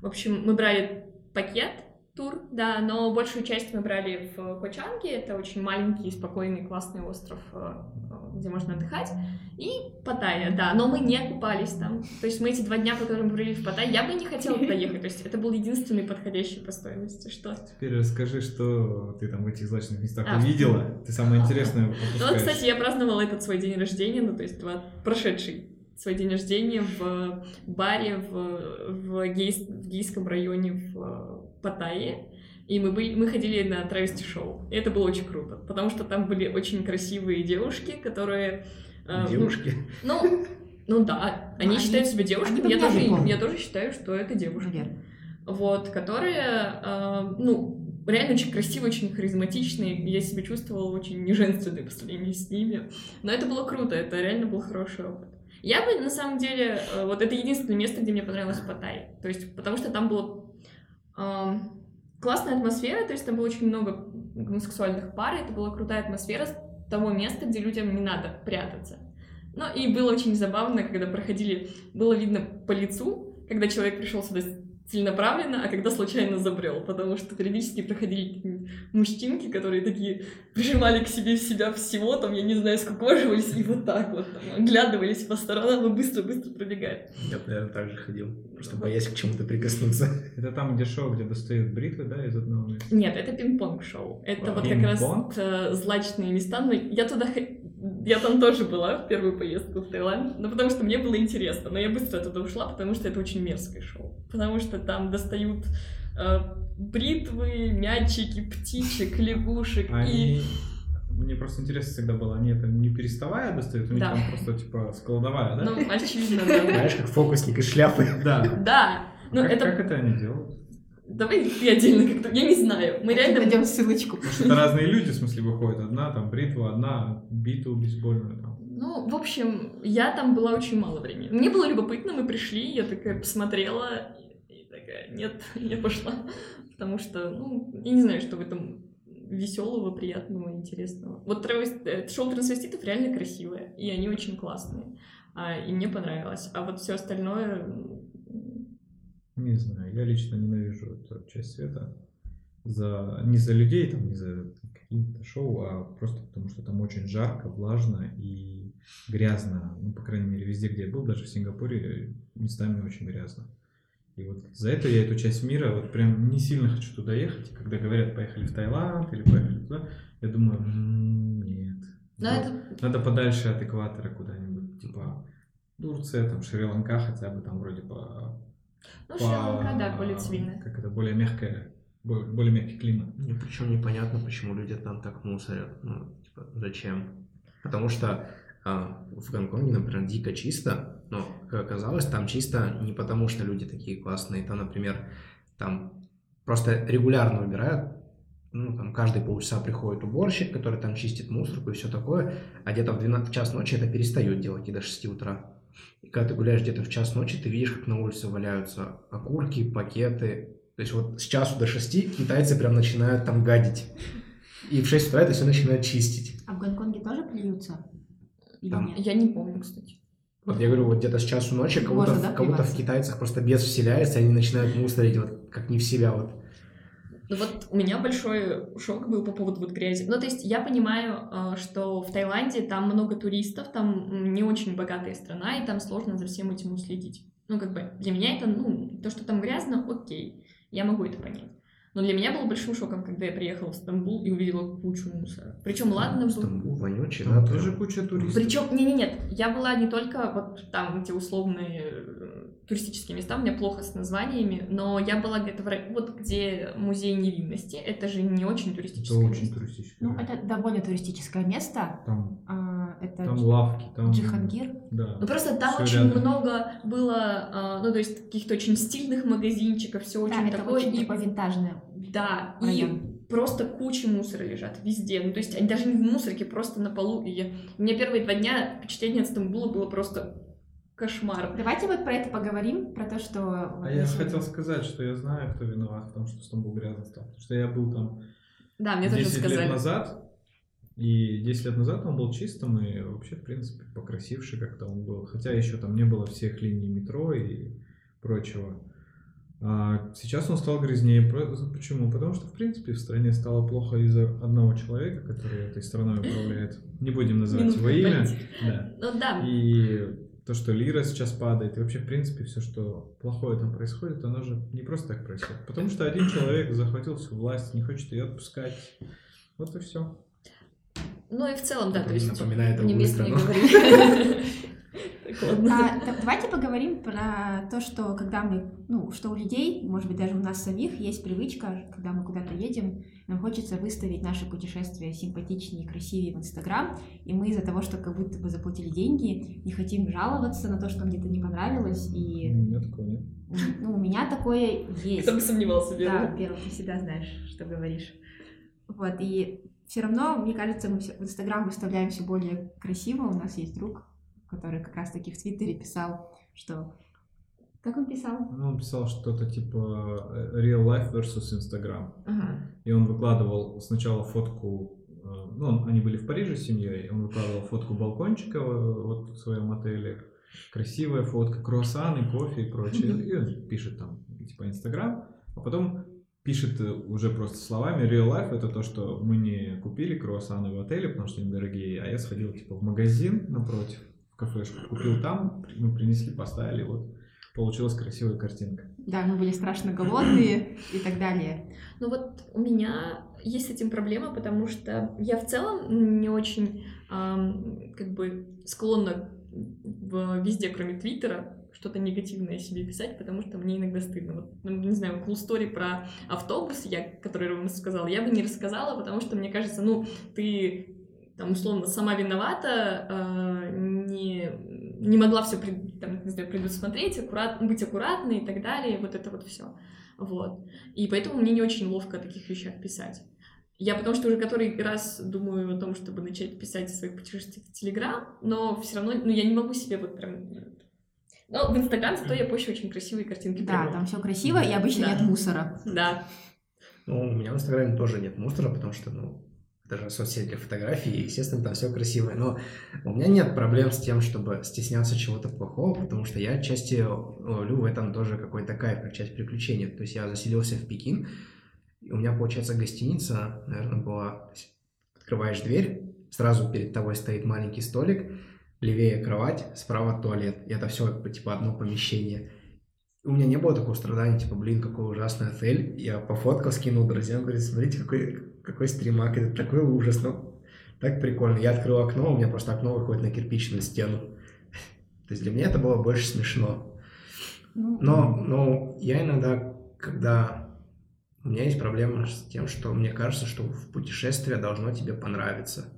в общем, мы брали пакет тур, да, но большую часть мы брали в Хочанге, это очень маленький, спокойный, классный остров, э, э, где можно отдыхать, и Паттайя, да, но мы не купались там, то есть мы эти два дня, которые мы провели в Паттайе, я бы не хотела туда ехать, то есть это был единственный подходящий по стоимости, что... Теперь расскажи, что ты там в этих злачных местах А. увидела. Ты самое интересное Ну кстати, я праздновала этот свой день рождения, ну, то есть два- прошедший свой день рождения в баре в, в, гейс- в гейском районе в Паттайе. И мы, были, мы ходили на травести шоу. И это было очень круто, потому что там были очень красивые девушки, которые... э, ну, Девушки. Ну, ну да, они Они- считают себя девушками. Я тоже, я тоже считаю, что это девушки Наверное. вот, которые, э, ну, реально очень красивые, очень харизматичные, я себя чувствовала очень неженственной по сравнению с ними, но это было круто, это реально был хороший опыт. Я бы, на самом деле, э, вот это единственное место, где мне понравилось Паттайя, то есть, потому что там было классная атмосфера, то есть там было очень много гомосексуальных пар, и это была крутая атмосфера того места, где людям не надо прятаться. Ну и было очень забавно, когда проходили, было видно по лицу, когда человек пришел сюда целенаправленно, а когда случайно забрел, потому что периодически проходили мужчинки, которые такие прижимали к себе себя всего, там, я не знаю, скукоживались и вот так вот, там, оглядывались по сторонам и быстро-быстро пробегали. Я наверное, так же ходил, просто боясь к чему-то прикоснуться. (laughs) Это там, где шоу, где достают бритвы, да, из одного места? Нет, это пинг-понг шоу. Это А, вот как раз э, злачные места, но я туда... я там тоже была в первую поездку в Таиланд, но потому что мне было интересно, но я быстро оттуда ушла, потому что это очень мерзкое шоу, потому что там достают э, бритвы, мячики, птичек, лягушек и... Они... Мне просто интересно всегда было, они это не переставая достают, у них Да. там просто типа складовая, да? Ну, очевидно, да. Знаешь, как фокусник из шляпы. Да. Да, ну как, это... как это они делают? Давай ты отдельно как-то, я не знаю. Мы реально... Найдем ссылочку. Потому что это разные люди, в смысле, выходят. Одна там бритва, одна биту бейсбольную там. Ну, в общем, я там была очень мало времени. Мне было любопытно, мы пришли, я такая посмотрела, и, и такая, нет, (laughs) я пошла. Потому что, ну, я не знаю, что в этом веселого, приятного, интересного. Вот э, шоу трансвеститов реально красивое, и они очень классные. А, и мне понравилось. А вот все остальное... Не знаю, я лично ненавижу эту часть света. За... Не за людей, там, не за какие-то шоу, а просто потому, что там очень жарко, влажно и грязно. Ну, по крайней мере, везде, где я был, даже в Сингапуре, местами очень грязно. И вот за это я эту часть мира вот прям не сильно хочу туда ехать. И когда говорят, поехали в Таиланд или поехали туда, я думаю, «М, нет. Но Вот это Надо подальше от экватора куда-нибудь, типа Турция, там Шри-Ланка хотя бы там вроде по... Ну, по- Шри-Ланка, да, более цивильная. Как это, более мягкое, бо- более мягкий климат. Мне причем непонятно, почему люди там так мусорят. Ну, типа, зачем? Потому что а, в Гонконге, например, дико чисто, но, как оказалось, там чисто не потому, что люди такие классные. Там, например, там просто регулярно убирают, ну, там каждые полчаса приходит уборщик, который там чистит мусорку и все такое, а где-то в 12 час ночи это перестают делать и до 6 утра. И когда ты гуляешь где-то в час ночи, ты видишь, как на улице валяются окурки, пакеты. То есть вот с часу до 6 китайцы прям начинают там гадить. И в 6 утра это все начинают чистить. А в Гонконге тоже плюются? Там. Я не помню, кстати. Вот я говорю, вот где-то с часу ночи кого-то, да, кого-то в китайцах просто бес вселяется, они начинают мусорить вот как не в себя вот. Ну вот у меня большой шок был по поводу вот грязи. Ну, то есть я понимаю, э, что в Таиланде там много туристов, там не очень богатая страна, и там сложно за всем этим уследить. Ну, как бы для меня это, ну, то, что там грязно, окей, я могу это понять. Но для меня было большим шоком, когда я приехала в Стамбул и увидела кучу мусора. Причем, ладно, был... Стамбул вонючий, да, тоже куча туристов. Причем, не, не, нет, я была не только вот там, где условные э, туристические места, у меня плохо с названиями, но я была где-то в рай- вот где музей невинности, это же не очень Это туристическое очень место. туристическое. Ну, это довольно туристическое место. Там, А, Это там лавки, там... Джихангир. Да. Ну просто там Всё очень рядом. много было, а, ну то есть каких-то очень стильных магазинчиков, все очень Да, это такое. очень и- такой винтажный да, и район. просто куча мусора лежат везде. Ну то есть они даже не в мусорке, просто на полу. И я... у меня первые два дня впечатление от Стамбула было просто кошмар. Давайте вот про это поговорим, про то, что... А я хотел сказать, что я знаю, кто виноват в том, что Стамбул грязно стал. Потому что я был там Да, мне тоже 10 лет сказали. назад, и 10 лет назад он был чистым и вообще, в принципе, покрасивший как-то он был. Хотя еще там не было всех линий метро и прочего. А сейчас он стал грязнее. Почему? Потому что, в принципе, в стране стало плохо из-за одного человека, который этой страной управляет. Не будем называть его имя. Да. Ну да, И то, что лира сейчас падает, и вообще, в принципе, все, что плохое там происходит, оно же не просто так происходит. Потому что один человек захватил всю власть, не хочет ее отпускать. Вот и все. ну и в целом, да, Это то есть напоминает не страну. говорит. (laughs) Ладно. А, да- давайте поговорим про то, что когда мы, ну, что у людей, может быть, даже у нас самих есть привычка, когда мы куда-то едем, нам хочется выставить наше путешествие симпатичнее и красивее в Инстаграм, и мы из-за того, что как будто бы заплатили деньги, не хотим жаловаться на то, что нам где-то не понравилось, У и меня такого нет. ну, у меня такое есть. Кто бы сомневался, Да, верно? первый, ты всегда знаешь, что говоришь. Вот, и все равно, мне кажется, мы в Инстаграм выставляем все более красиво. У нас есть друг, который как раз-таки в Твиттере писал, что... Как он писал? Ну, Он писал что-то типа э, real life versus Instagram. Ага. И он выкладывал сначала фотку, э, ну, он- они были в Париже с семьей, он выкладывал фотку балкончика э, вот в своем отеле, красивая фотка, круассаны, кофе и прочее. И он пишет там, типа, Инстаграм, а потом пишет уже просто словами real life это то, что мы не купили круассаны в отеле, потому что они дорогие, а я сходил, типа, в магазин напротив, кафешку, купил там, мы принесли, поставили, вот, получилась красивая картинка. Да, мы были страшно голодные и так далее. Ну вот у меня есть с этим проблема, потому что я в целом не очень ам, как бы склонна в- везде, кроме Твиттера, что-то негативное себе писать, потому что мне иногда стыдно. Вот, ну, не знаю, cool story про автобус, я, который вам сказала, я бы не рассказала, потому что мне кажется, ну, ты там условно сама виновата, а, не, не могла все там, не знаю, предусмотреть, аккурат, быть аккуратной и так далее, вот это вот все. Вот. И поэтому мне не очень ловко о таких вещах писать. Я потому что уже который раз думаю о том, чтобы начать писать о своих путешествиях в Телеграм, но все равно, ну, я не могу себе вот прям... Ну, в Инстаграм зато я пощу очень красивые картинки. Да, природы. там все красиво, и обычно Да. нет мусора. Да. Ну, у меня в Инстаграме тоже нет мусора, потому что, ну, это же соцсеть для фотографий, естественно, там все красивое. Но у меня нет проблем с тем, чтобы стесняться чего-то плохого, потому что я отчасти ловлю в этом тоже какой-то кайф, как часть приключений. То есть я заселился в Пекин, и у меня, получается, гостиница, наверное, была... Открываешь дверь, сразу перед тобой стоит маленький столик, левее кровать, справа туалет. И это все типа одно помещение. У меня не было такого страдания, типа, блин, какой ужасный отель. Я пофоткал, скинул друзьям, говорит, смотрите, какой, какой стримак, это такой ужас, ну, так прикольно. Я открыл окно, у меня просто окно выходит на кирпичную стену. То есть для меня это было больше смешно. Ну, Но, но я иногда, когда... У меня есть проблема с тем, что мне кажется, что в путешествие должно тебе понравиться.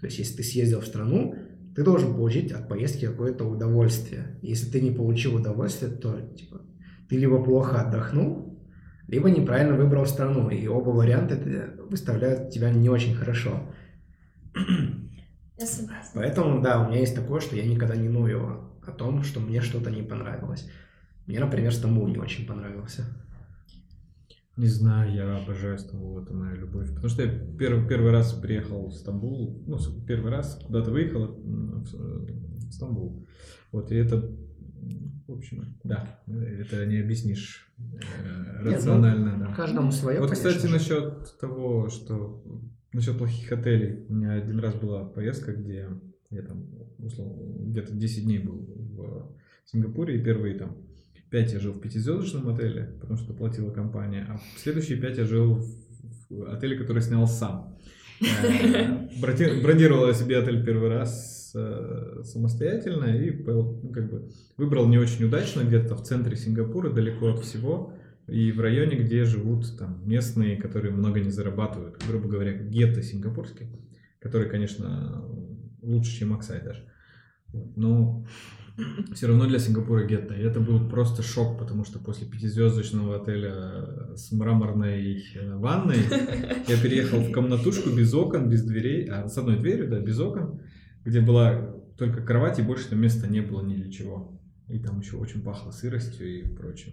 То есть, если ты съездил в страну, ты должен получить от поездки какое-то удовольствие. Если ты не получил удовольствие, то типа, ты либо плохо отдохнул, либо неправильно выбрал страну. И оба варианта это выставляют тебя не очень хорошо. Я согласна. Поэтому, да, у меня есть такое, что я никогда не ную о том, что мне что-то не понравилось. Мне, например, Стамбул не очень понравился. Не знаю, я обожаю Стамбул, это моя любовь. Потому что я первый, первый раз приехал в Стамбул, ну, первый раз куда-то выехал в, э, в Стамбул. Вот, и это, в общем, да, это не объяснишь э, Нет, рационально, да. Каждому свое, Вот, конечно кстати, же. насчет того, что насчет плохих отелей. У меня один раз была поездка, где я там условно, где-то 10 дней был в Сингапуре, и первые там 5 я жил в пятизвездочном отеле, потому что платила компания, а следующие 5 я жил в- в отеле, который снял сам. Э, я себе отель первый раз самостоятельно и ну, как бы выбрал не очень удачно, где-то в центре Сингапура, далеко от всего, и в районе, где живут там местные, которые много не зарабатывают, грубо говоря, гетто сингапурский, который, конечно, лучше, чем Аксай даже. Но все равно для Сингапура гетто. И это был просто шок, потому что после пятизвездочного отеля с мраморной э, ванной я переехал в комнатушку без окон, без дверей, а с одной дверью, да, без окон, где была только кровать, и больше там места не было ни для чего. И там еще очень пахло сыростью и прочим.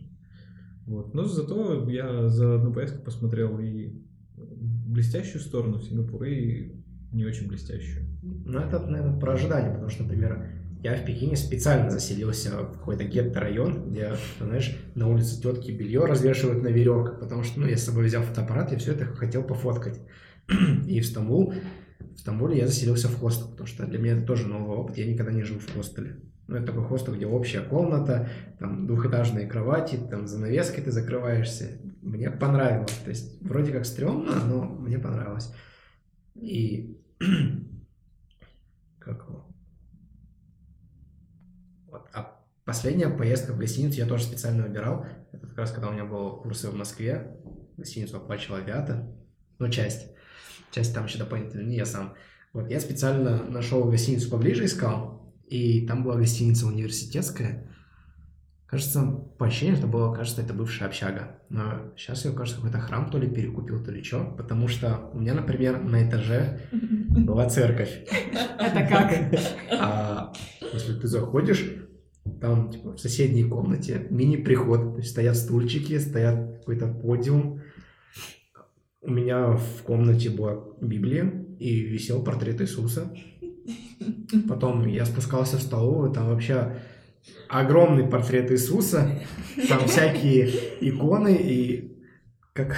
Вот. Но зато я за одну поездку посмотрел и блестящую сторону Сингапура, и не очень блестящую. Ну, это, наверное, про ожидание, потому что, например, я в Пекине специально заселился в какой-то гетто-район, где, знаешь, на улице тетки белье развешивают на веревках, потому что, ну, я с собой взял фотоаппарат, я все это хотел пофоткать. (clears throat) И в Стамбул, в Стамбуле я заселился в хостел, потому что для меня это тоже новый опыт, я никогда не жил в хостеле. Ну, это такой хостел, где общая комната, там двухэтажные кровати, там занавеской ты закрываешься. Мне понравилось, то есть вроде как стрёмно, но мне понравилось. И (clears throat) как его? Вот. А последняя поездка в гостиницу я тоже специально выбирал. Это как раз когда у меня были курсы в Москве. Гостиницу оплачивал авиата. Ну, часть. Часть там еще дополнительно, не я сам. Вот я специально нашел гостиницу поближе, искал. И там была гостиница университетская. Кажется, по ощущениям, это было, кажется, это бывшая общага. Но сейчас ее, кажется, какой-то храм то ли перекупил, то ли что. Потому что у меня, например, на этаже была церковь. Это как? А если ты заходишь, там типа в соседней комнате мини-приход, то есть стоят стульчики, стоят какой-то подиум. У меня в комнате была Библия и висел портрет Иисуса. Потом я спускался в столовую, там вообще огромный портрет Иисуса, там всякие иконы и как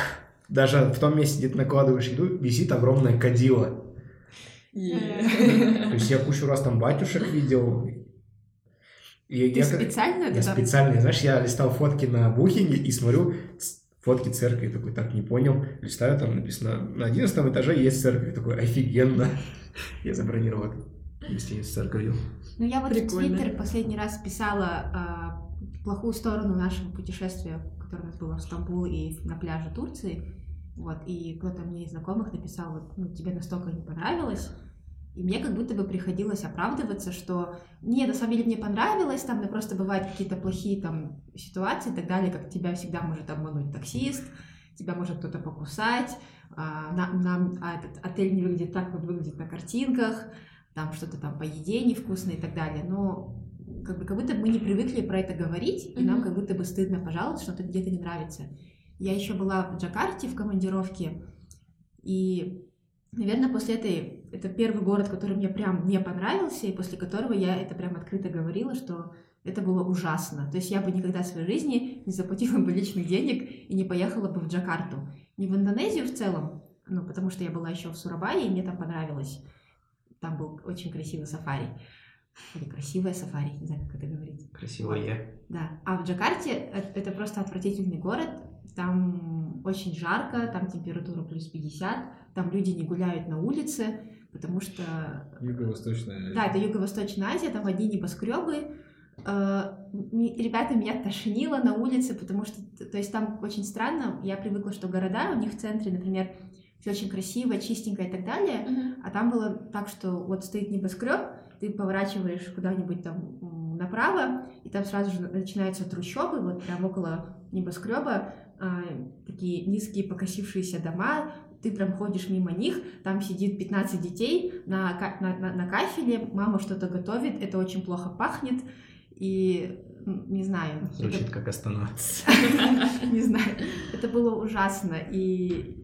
даже в том месте, где ты накладываешь еду, висит огромная кадила. То есть я кучу раз там батюшек видел. И Ты я, как- специально я это специально, знаешь, я листал фотки на бухинге и смотрю, фотки церкви, я такой, так, не понял. Листаю, там написано, на 11 этаже есть церковь. Я такой, офигенно. (laughs) Я забронировал эту гостиницу с церковью. Ну, я вот Прикольно. в Твиттер последний раз писала а, плохую сторону нашего путешествия, которое у нас было в Стамбул и на пляже Турции. Вот, и кто-то мне из знакомых написал, вот, ну, тебе настолько не понравилось. И мне как будто бы приходилось оправдываться, что не, на самом деле мне понравилось, там, ну, просто бывают какие-то плохие там ситуации и так далее, как тебя всегда может обмануть таксист, тебя может кто-то покусать, а, на- нам а этот отель не выглядит так, как выглядит на картинках, там что-то там по еде невкусное и так далее. Но как, бы, как будто мы не привыкли про это говорить, и нам как будто бы стыдно пожаловаться, что-то где-то не нравится. Я еще была в Джакарте в командировке, и, наверное, после этой... Это первый город, который мне прям не понравился, и после которого я это прям открыто говорила, что это было ужасно. То есть я бы никогда в своей жизни не заплатила бы личных денег и не поехала бы в Джакарту. Не в Индонезию в целом, ну, потому что я была еще в Сурабае, и мне там понравилось. Там был очень красивый сафари. Или красивое сафари, не знаю, как это говорить. Красивое. Да. А в Джакарте это просто отвратительный город. Там очень жарко, там температура плюс 50, там люди не гуляют на улице, потому что Юго-восточная да, это Юго-Восточная Азия, там одни небоскребы. Э, Ребята, меня тошнило на улице, потому что, то есть там очень странно, я привыкла, что города, у них в центре, например, все очень красиво, чистенько и так далее, а там было так, что вот стоит небоскреб, ты поворачиваешь куда-нибудь там направо, и там сразу же начинаются трущобы, вот прям около небоскреба, такие низкие покосившиеся дома, ты прям ходишь мимо них, там сидит 15 детей на, на, на, на кафеле, мама что-то готовит, это очень плохо пахнет, и не знаю. это- Звучит как Астана. (laughs) не знаю, это было ужасно, и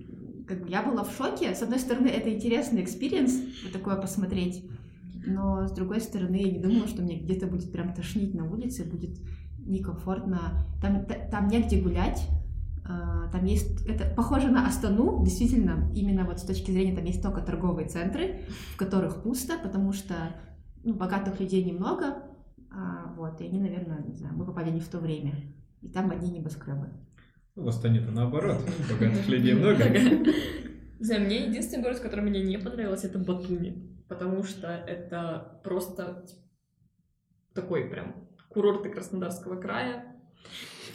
как бы я была в шоке. С одной стороны, это интересный experience, вот такое посмотреть, но с другой стороны, я не думала, что мне где-то будет прям тошнить на улице, будет некомфортно, там, там негде гулять, а, там есть, это похоже на Астану, действительно, именно вот с точки зрения, там есть только торговые центры, в которых пусто, потому что ну, богатых людей немного, а, вот, и они, наверное, не знаю, мы попали не в то время, и там одни небоскребы. В Астане-то наоборот. (laughs) Богатых людей много. (laughs) Не знаю, мне единственный город, который мне не понравился, это Батуми. Потому что это просто такой прям курорты Краснодарского края.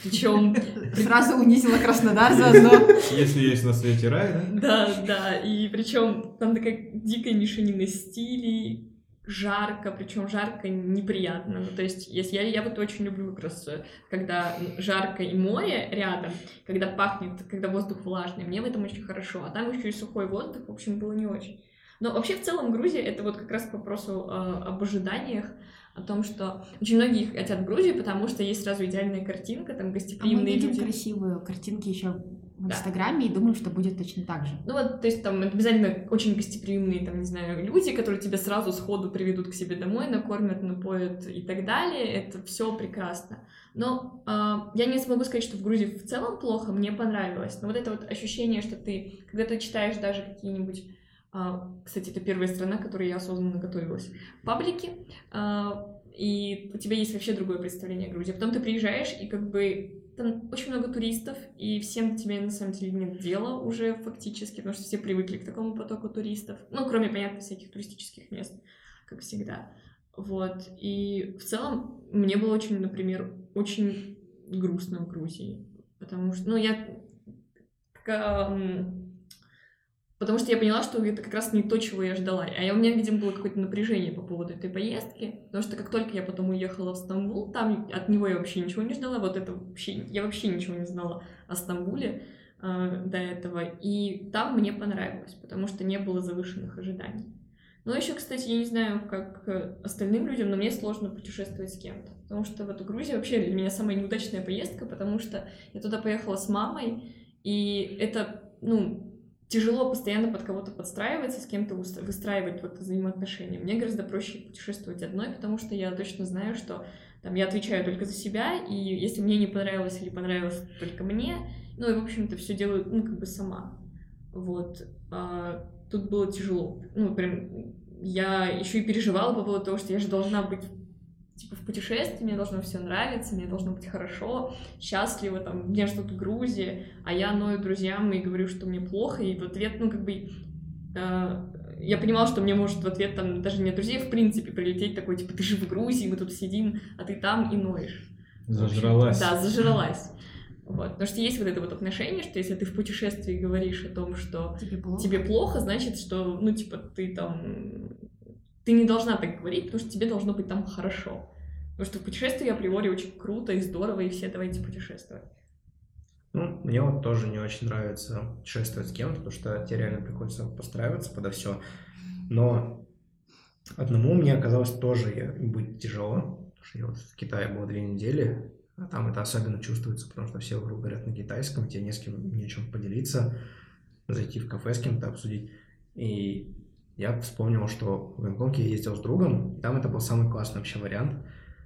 Причем, Сразу унизила Краснодар заодно. Если есть на свете рай, да? да, да, и причем там такая дикая мешанина стилей, жарко, причем жарко неприятно. Ну, то есть, если я, я вот очень люблю как раз, э, когда жарко и море рядом, когда пахнет, когда воздух влажный, мне в этом очень хорошо. А там еще и сухой воздух, в общем, было не очень. Но вообще в целом Грузия это вот как раз к вопросу э, об ожиданиях, о том, что очень многие хотят в Грузию, потому что есть сразу идеальная картинка, там А мы гостеприимные видим люди. красивые картинки еще в Да. Инстаграме и думаем, что будет точно так же. Ну вот, то есть там обязательно очень гостеприимные, там, не знаю, люди, которые тебя сразу сходу приведут к себе домой, накормят, напоят и так далее. Это все прекрасно. Но а, я не смогу сказать, что в Грузии в целом плохо, мне понравилось. Но вот это вот ощущение, что ты, когда ты читаешь даже какие-нибудь кстати, это первая страна, к которой я осознанно готовилась. Паблики. а, и у тебя есть вообще другое представление о Грузии. Потом ты приезжаешь, и как бы там очень много туристов, и всем тебе на самом деле нет дела уже фактически, потому что все привыкли к такому потоку туристов. Ну, кроме, понятно, всяких туристических мест, как всегда. Вот. И в целом мне было очень, например, очень грустно в Грузии. Потому что, ну, я... к- м, Потому что я поняла, что это как раз не то, чего я ждала. А я, у меня, видимо, было какое-то напряжение по поводу этой поездки. Потому что как только я потом уехала в Стамбул, там от него я вообще ничего не ждала. Вот это вообще... Я вообще ничего не знала о Стамбуле э, до этого. И там мне понравилось, потому что не было завышенных ожиданий. Но еще, кстати, я не знаю, как э, остальным людям, но мне сложно путешествовать с кем-то. Потому что в эту Грузию вообще для меня самая неудачная поездка, потому что я туда поехала с мамой, и это, ну, тяжело постоянно под кого-то подстраиваться, с кем-то выстраивать вот взаимоотношения. Мне гораздо проще путешествовать одной, потому что я точно знаю, что там я отвечаю только за себя, и если мне не понравилось или понравилось только мне, ну и, в общем-то, все делаю, ну, как бы сама. Вот. А, тут было тяжело. Ну, прям, я еще и переживала по поводу того, что я же должна быть типа в путешествии мне должно все нравиться, мне должно быть хорошо, счастливо, там, меня ждут в Грузии, а я ною друзьям и говорю, что мне плохо, и в ответ, ну, как бы, э, я понимала, что мне может в ответ, там, даже не от друзей, в принципе, прилететь такой, типа, ты же в Грузии, мы тут сидим, а ты там и ноешь. Зажралась. Да, зажралась. Вот. Потому что есть вот это вот отношение, что если ты в путешествии говоришь о том, что Тебе плохо? тебе плохо, значит, что, ну, типа, ты там... Ты не должна так говорить, потому что тебе должно быть там хорошо. Потому что в путешествии априори очень круто и здорово, и все давайте путешествовать. Ну, мне вот тоже не очень нравится путешествовать с кем-то, потому что тебе реально приходится подстраиваться подо все. Но одному мне оказалось тоже быть тяжело, потому что я вот в Китае был две недели, а там это особенно чувствуется, потому что все вокруг говорят на китайском, тебе не с кем нечем поделиться, зайти в кафе с кем-то обсудить. И я вспомнил, что в Гонконге я ездил с другом, и там это был самый классный вообще вариант,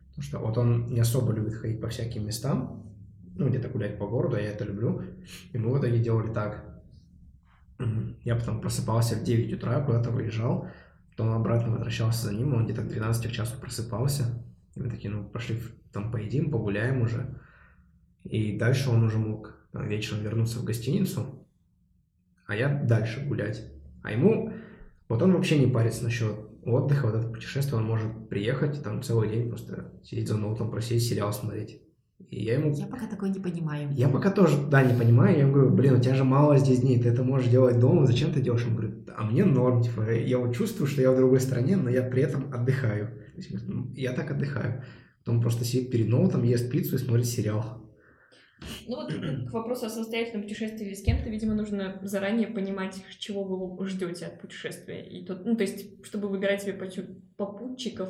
потому что вот он не особо любит ходить по всяким местам, ну, где-то гулять по городу, а я это люблю. И мы в итоге делали так. Я потом просыпался в 9 утра, куда-то выезжал, потом обратно возвращался за ним, он где-то к 12 часу просыпался. И мы такие, ну, пошли там поедим, погуляем уже. И дальше он уже мог там, вечером вернуться в гостиницу, а я дальше гулять. А ему, вот он вообще не парится насчет отдыха, вот это путешествие, он может приехать там целый день просто сидеть за ноутом, просить сериал смотреть. И я ему Я пока такое не понимаю. я пока тоже, да, не понимаю. Я ему говорю, блин, у тебя же мало здесь дней, ты это можешь делать дома, зачем ты делаешь? Он говорит, а мне норм, типа, я вот чувствую, что я в другой стране, но я при этом отдыхаю. Есть, я так отдыхаю. Потом просто сидит перед ноутом, ест пиццу и смотрит сериал. Ну вот (clears throat) к вопросу о самостоятельном путешествии с кем-то, видимо, нужно заранее понимать, чего вы ждете от путешествия. И тут, ну, то есть, чтобы выбирать себе попутчиков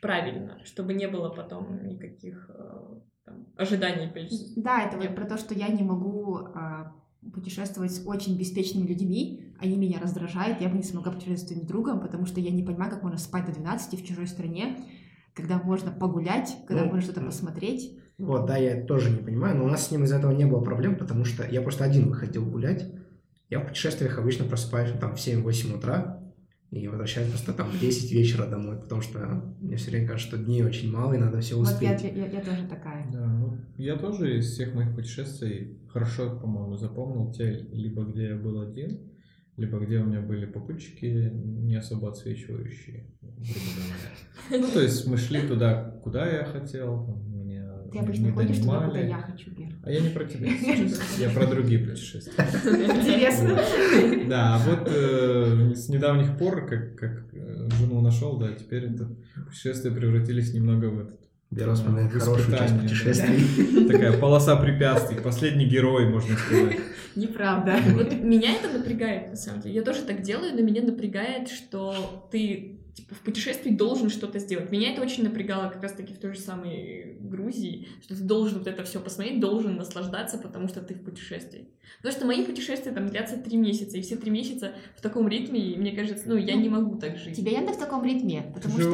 правильно, чтобы не было потом никаких э, там, ожиданий. Да, это вот про то, что я не могу а, путешествовать с очень беспечными людьми, они меня раздражают, я бы не смогла путешествовать с другом, потому что я не понимаю, как можно спать до 12 в чужой стране, когда можно погулять, когда Ну, можно что-то посмотреть. Вот, да, я это тоже не понимаю, но у нас с ним из-за этого не было проблем, потому что я просто один выходил гулять. Я в путешествиях обычно просыпаюсь там в 7-8 утра и возвращаюсь просто там в 10 вечера домой, потому что мне все время кажется, что дней очень мало и надо все Вот я, успеть. я, я тоже такая. Да, ну, я тоже из всех моих путешествий хорошо, по-моему, запомнил те, либо где я был один, либо где у меня были попутчики, не особо отсвечивающие, грубо говоря. Ну, то есть мы шли туда, куда я хотел, там, Ты обычно не ходишь туда, куда я хочу, Лер. А я не про тебя сейчас, (laughs) я про другие путешествия. Интересно. Да, а вот э, с недавних пор, как, как э, жену нашел, да, теперь это путешествия превратились немного в этот. Бера вспоминает хорошую часть да. путешествий. Такая полоса препятствий, последний герой, можно сказать. Неправда. Вот меня это напрягает, на самом деле. Я тоже так делаю, но меня напрягает, что ты типа, в путешествии должен что-то сделать. Меня это очень напрягало как раз-таки в той же самой Грузии, что ты должен вот это все посмотреть, должен наслаждаться, потому что ты в путешествии. Потому что мои путешествия там длятся три месяца, и все три месяца в таком ритме, и мне кажется, ну, я не могу так жить. Тебе надо в таком ритме, потому же что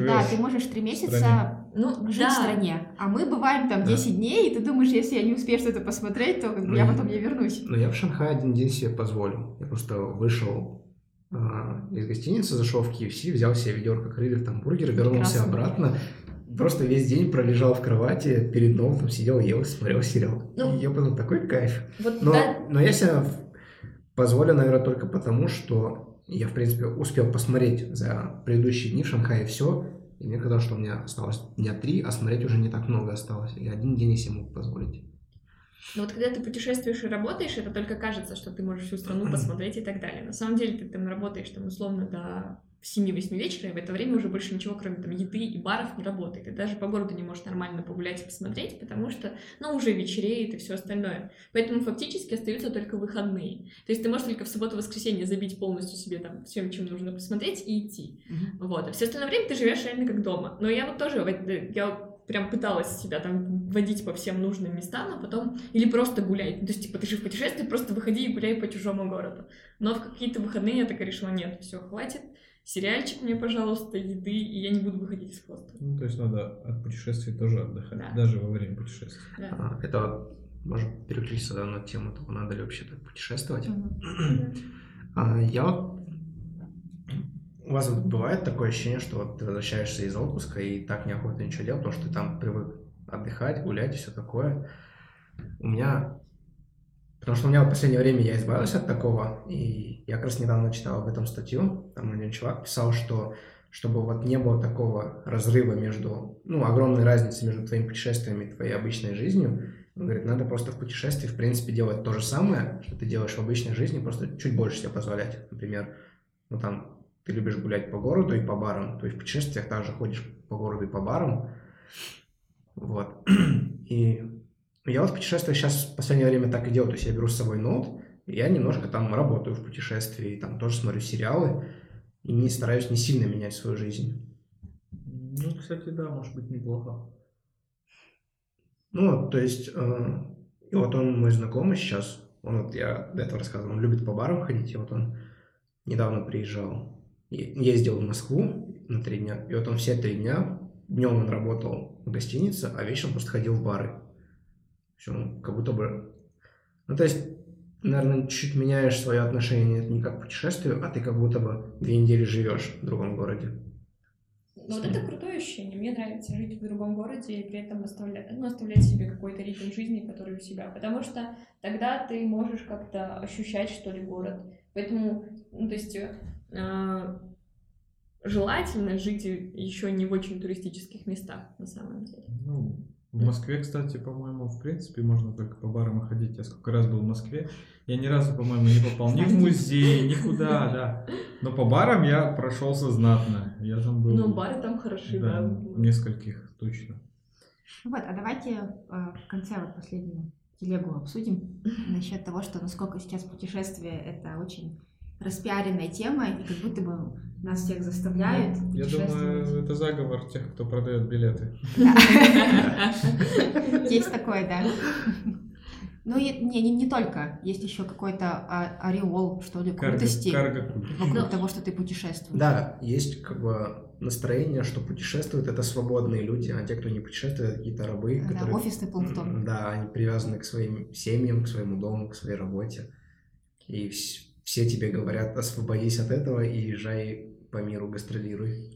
да, ты можешь три стране. месяца Ну, жить да. в стране, а мы бываем там Да. 10 дней, и ты думаешь, если я не успею что-то посмотреть, то бы я Ну, потом не вернусь. Но я в Шанхае один день себе позволил. Я просто вышел из гостиницы, зашел в KFC, взял себе ведерко крыльев, там бургер, вернулся Прекрасно. обратно. Просто весь день пролежал в кровати, перед ноутом сидел, ел, смотрел сериал. Ну, И я подумал, такой кайф. Вот Но, да, но я себе позволю, наверное, только потому, что я, в принципе, успел посмотреть за предыдущие дни в Шанхае все, и мне казалось, что у меня осталось дня три, а смотреть уже не так много осталось. И один день я себе мог позволить. Но вот когда ты путешествуешь и работаешь, это только кажется, что ты можешь всю страну посмотреть и так далее. На самом деле ты там работаешь там условно до 7-8 вечера, и в это время уже больше ничего, кроме там еды и баров, не работает. И даже по городу не можешь нормально погулять и посмотреть, потому что, ну, уже вечереет и все остальное. Поэтому фактически остаются только выходные. То есть ты можешь только в субботу-воскресенье забить полностью себе там всем, чем нужно посмотреть и идти. Вот. А все остальное время ты живешь реально как дома. Но я вот тоже, э, я прям пыталась себя там водить по всем нужным местам, а потом... Или просто гулять. То есть, типа, ты же в путешествии, просто выходи и гуляй по чужому городу. Но в какие-то выходные я такая решила, нет, все, хватит. Сериальчик мне, пожалуйста, еды, и я не буду выходить из хостела. Ну, то есть надо от путешествий тоже отдыхать, Да. даже во время путешествий. Да. А, Это вот, может переключиться да, на тему того, надо ли вообще так путешествовать. Мгм. А, Я вот у вас бывает такое ощущение, что вот ты возвращаешься из отпуска и так неохота ничего делать, потому что ты там привык отдыхать, гулять и все такое. У меня... Потому что у меня в последнее время я избавился от такого, и я как раз недавно читал об этом статью, там один чувак писал, что чтобы вот не было такого разрыва между, ну, огромной разницы между твоими путешествиями и твоей обычной жизнью, он говорит, надо просто в путешествии, в принципе, делать то же самое, что ты делаешь в обычной жизни, просто чуть больше себе позволять. Например, ну там, ты любишь гулять по городу и по барам, то есть в путешествиях также ходишь по городу и по барам. Вот. (clears throat) И я вот в путешествиях сейчас в последнее время так и делаю, то есть я беру с собой ноут, и я немножко там работаю в путешествии, там тоже смотрю сериалы, и не стараюсь не сильно менять свою жизнь. Ну, кстати, да, может быть неплохо. Ну, вот, то есть, э, и вот он мой знакомый сейчас, он вот, я до этого рассказывал, он любит по барам ходить, и вот он недавно приезжал, ездил в Москву на три дня, и вот он все три дня, днем он работал в гостинице, а вечером просто ходил в бары. Все, он как будто бы... Ну, то есть, наверное, чуть меняешь свое отношение не как к путешествию, а ты как будто бы две недели живешь в другом городе. Ну, вот это крутое ощущение. Мне нравится жить в другом городе и при этом оставлять, ну, оставлять себе какой-то ритм жизни, который у себя. Потому что тогда ты можешь как-то ощущать, что ли, город. Поэтому, ну, то есть, э, желательно жить еще не в очень туристических местах, на самом деле. Ну, в Москве, кстати, по-моему, в принципе, можно только по барам ходить. Я сколько раз был в Москве, я ни разу, по-моему, не попал ни в музей, никуда, да. Но по барам я прошелся знатно. Я там был... Ну, бары там хороши, да. да. Нескольких, точно. Вот, а давайте э, в конце вот последнюю телегу обсудим (laughs) насчет того, что насколько сейчас путешествие это очень распиаренная тема, и как будто бы нас всех заставляют Я думаю, это заговор тех, кто продает билеты. (laughs) Есть такое, да. Ну, не, не, не только. Есть еще какой-то а, ореол, что ли, крутости вокруг того, что ты путешествуешь. Да, есть как бы настроение, что путешествуют это свободные люди, а те, кто не путешествует, это какие-то рабы. Да, которые, офисный планктон. Да, они привязаны к своим семьям, к своему дому, к своей работе. И все тебе говорят, освободись от этого и езжай по миру, гастролируй.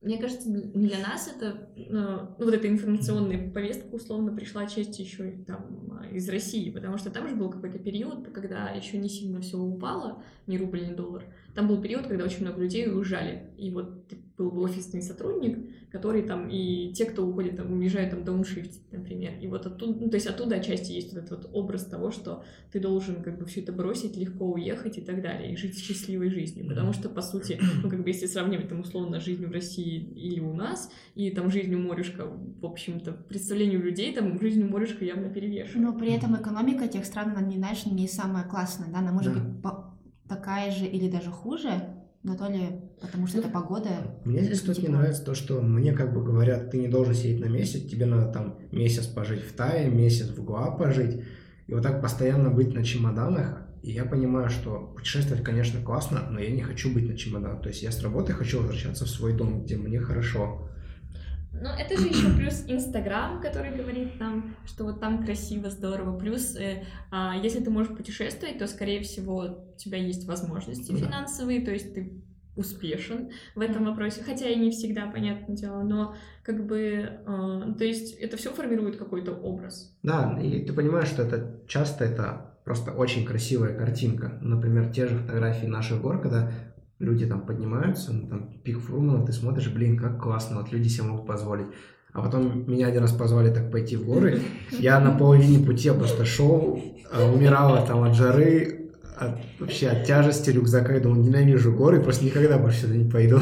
Мне кажется, для нас это, ну, вот эта информационная повестка условно пришла часть еще там из России, потому что там же был какой-то период, когда еще не сильно все упало, ни рубль, ни доллар. Там был период, когда очень много людей уезжали. И вот был офисный сотрудник, который там, и те, кто уходит, там, уезжают там дауншифтить, например. И вот оттуда, ну, то есть оттуда отчасти есть вот этот вот образ того, что ты должен как бы все это бросить, легко уехать и так далее, и жить счастливой жизнью. Потому что, по сути, ну, как бы если сравнивать там условно жизнь в России или у нас, и там жизнь у морюшка, в общем-то, представлению людей, там жизнь у морюшка явно перевешивает. Но при этом экономика тех стран, она не, знаешь, не самая классная, да, она может да. быть такая же или даже хуже, но то ли потому что это погода. Мне здесь тут не нравится то, что мне как бы говорят, ты не должен сидеть на месте, тебе надо там месяц пожить в Тае, месяц в Гуа пожить, и вот так постоянно быть на чемоданах. И я понимаю, что путешествовать, конечно, классно, но я не хочу быть на чемоданах. То есть я с работы хочу возвращаться в свой дом, где мне хорошо. Ну, это же еще плюс Инстаграм, который говорит нам, что вот там красиво, здорово. Плюс, э, э, если ты можешь путешествовать, то, скорее всего, у тебя есть возможности да. финансовые, то есть ты успешен в этом вопросе, хотя и не всегда, понятное дело, но как бы, э, то есть это все формирует какой-то образ. Да, и ты понимаешь, что это часто это просто очень красивая картинка. Например, те же фотографии наших гор, когда люди там поднимаются, ну, там, пик Фрумана, ты смотришь, блин, как классно, вот люди себе могут позволить. А потом меня один раз позвали так пойти в горы, я на половине пути просто шел, а, умирала там от жары, от, вообще от тяжести рюкзака, я думал, ненавижу горы, просто никогда больше сюда не пойду.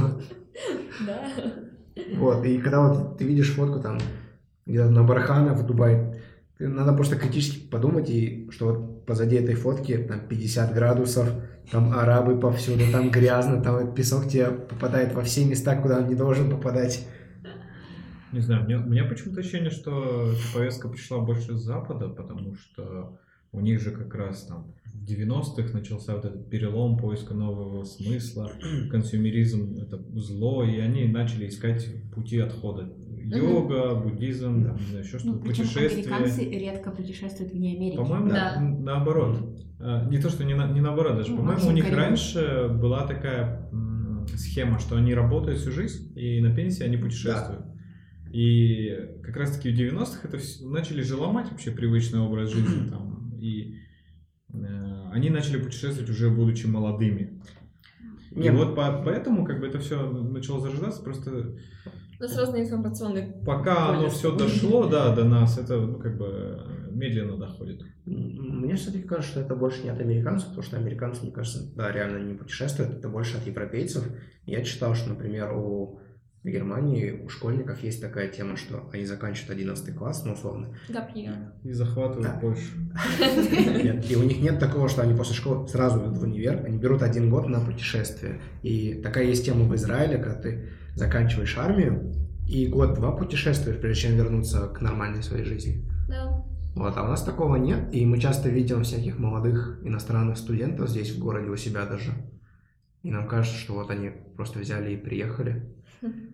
Да. Вот, и когда вот ты видишь фотку там где-то на Бархана в Дубае, надо просто критически подумать, и что вот позади этой фотки там 50 градусов, там арабы повсюду, там грязно, там этот песок тебе попадает во все места, куда он не должен попадать. Не знаю, мне, у меня почему-то ощущение, что повестка пришла больше с Запада, потому что у них же как раз там 90-х начался вот этот перелом поиска нового смысла, (clears throat) консюмеризм — это зло, и они начали искать пути отхода йога, буддизм, да. не знаю, еще что-то, ну, путешествия. американцы редко путешествуют вне Америки. По-моему, да. наоборот. А, не то, что не, на, не наоборот даже. Ну, по-моему, у них раньше была такая схема, что они работают всю жизнь, и на пенсии они путешествуют. И как раз-таки в 90-х это всё- начали же ломать вообще привычный образ жизни там. И э, они начали путешествовать уже будучи молодыми. И Не, вот по- поэтому как бы это все начало зарождаться, просто У нас разные информационные... пока оно Поле. все дошло, да, до нас, это ну, как бы медленно доходит. Мне все-таки кажется, что это больше не от американцев, потому что американцы, мне кажется, да, реально не путешествуют, это больше от европейцев. Я читал, что, например, у в Германии у школьников есть такая тема, что они заканчивают 11 класс, ну, условно. Гапьер. И захватывают Да. Польшу. (laughs) Нет, и у них нет такого, что они после школы сразу идут в универ, они берут один год на путешествие. И такая есть тема в Израиле, когда ты заканчиваешь армию и год-два путешествуешь, прежде чем вернуться к нормальной своей жизни. Да. Вот, а у нас такого нет, и мы часто видим всяких молодых иностранных студентов здесь в городе у себя даже. И нам кажется, что вот они просто взяли и приехали. (laughs)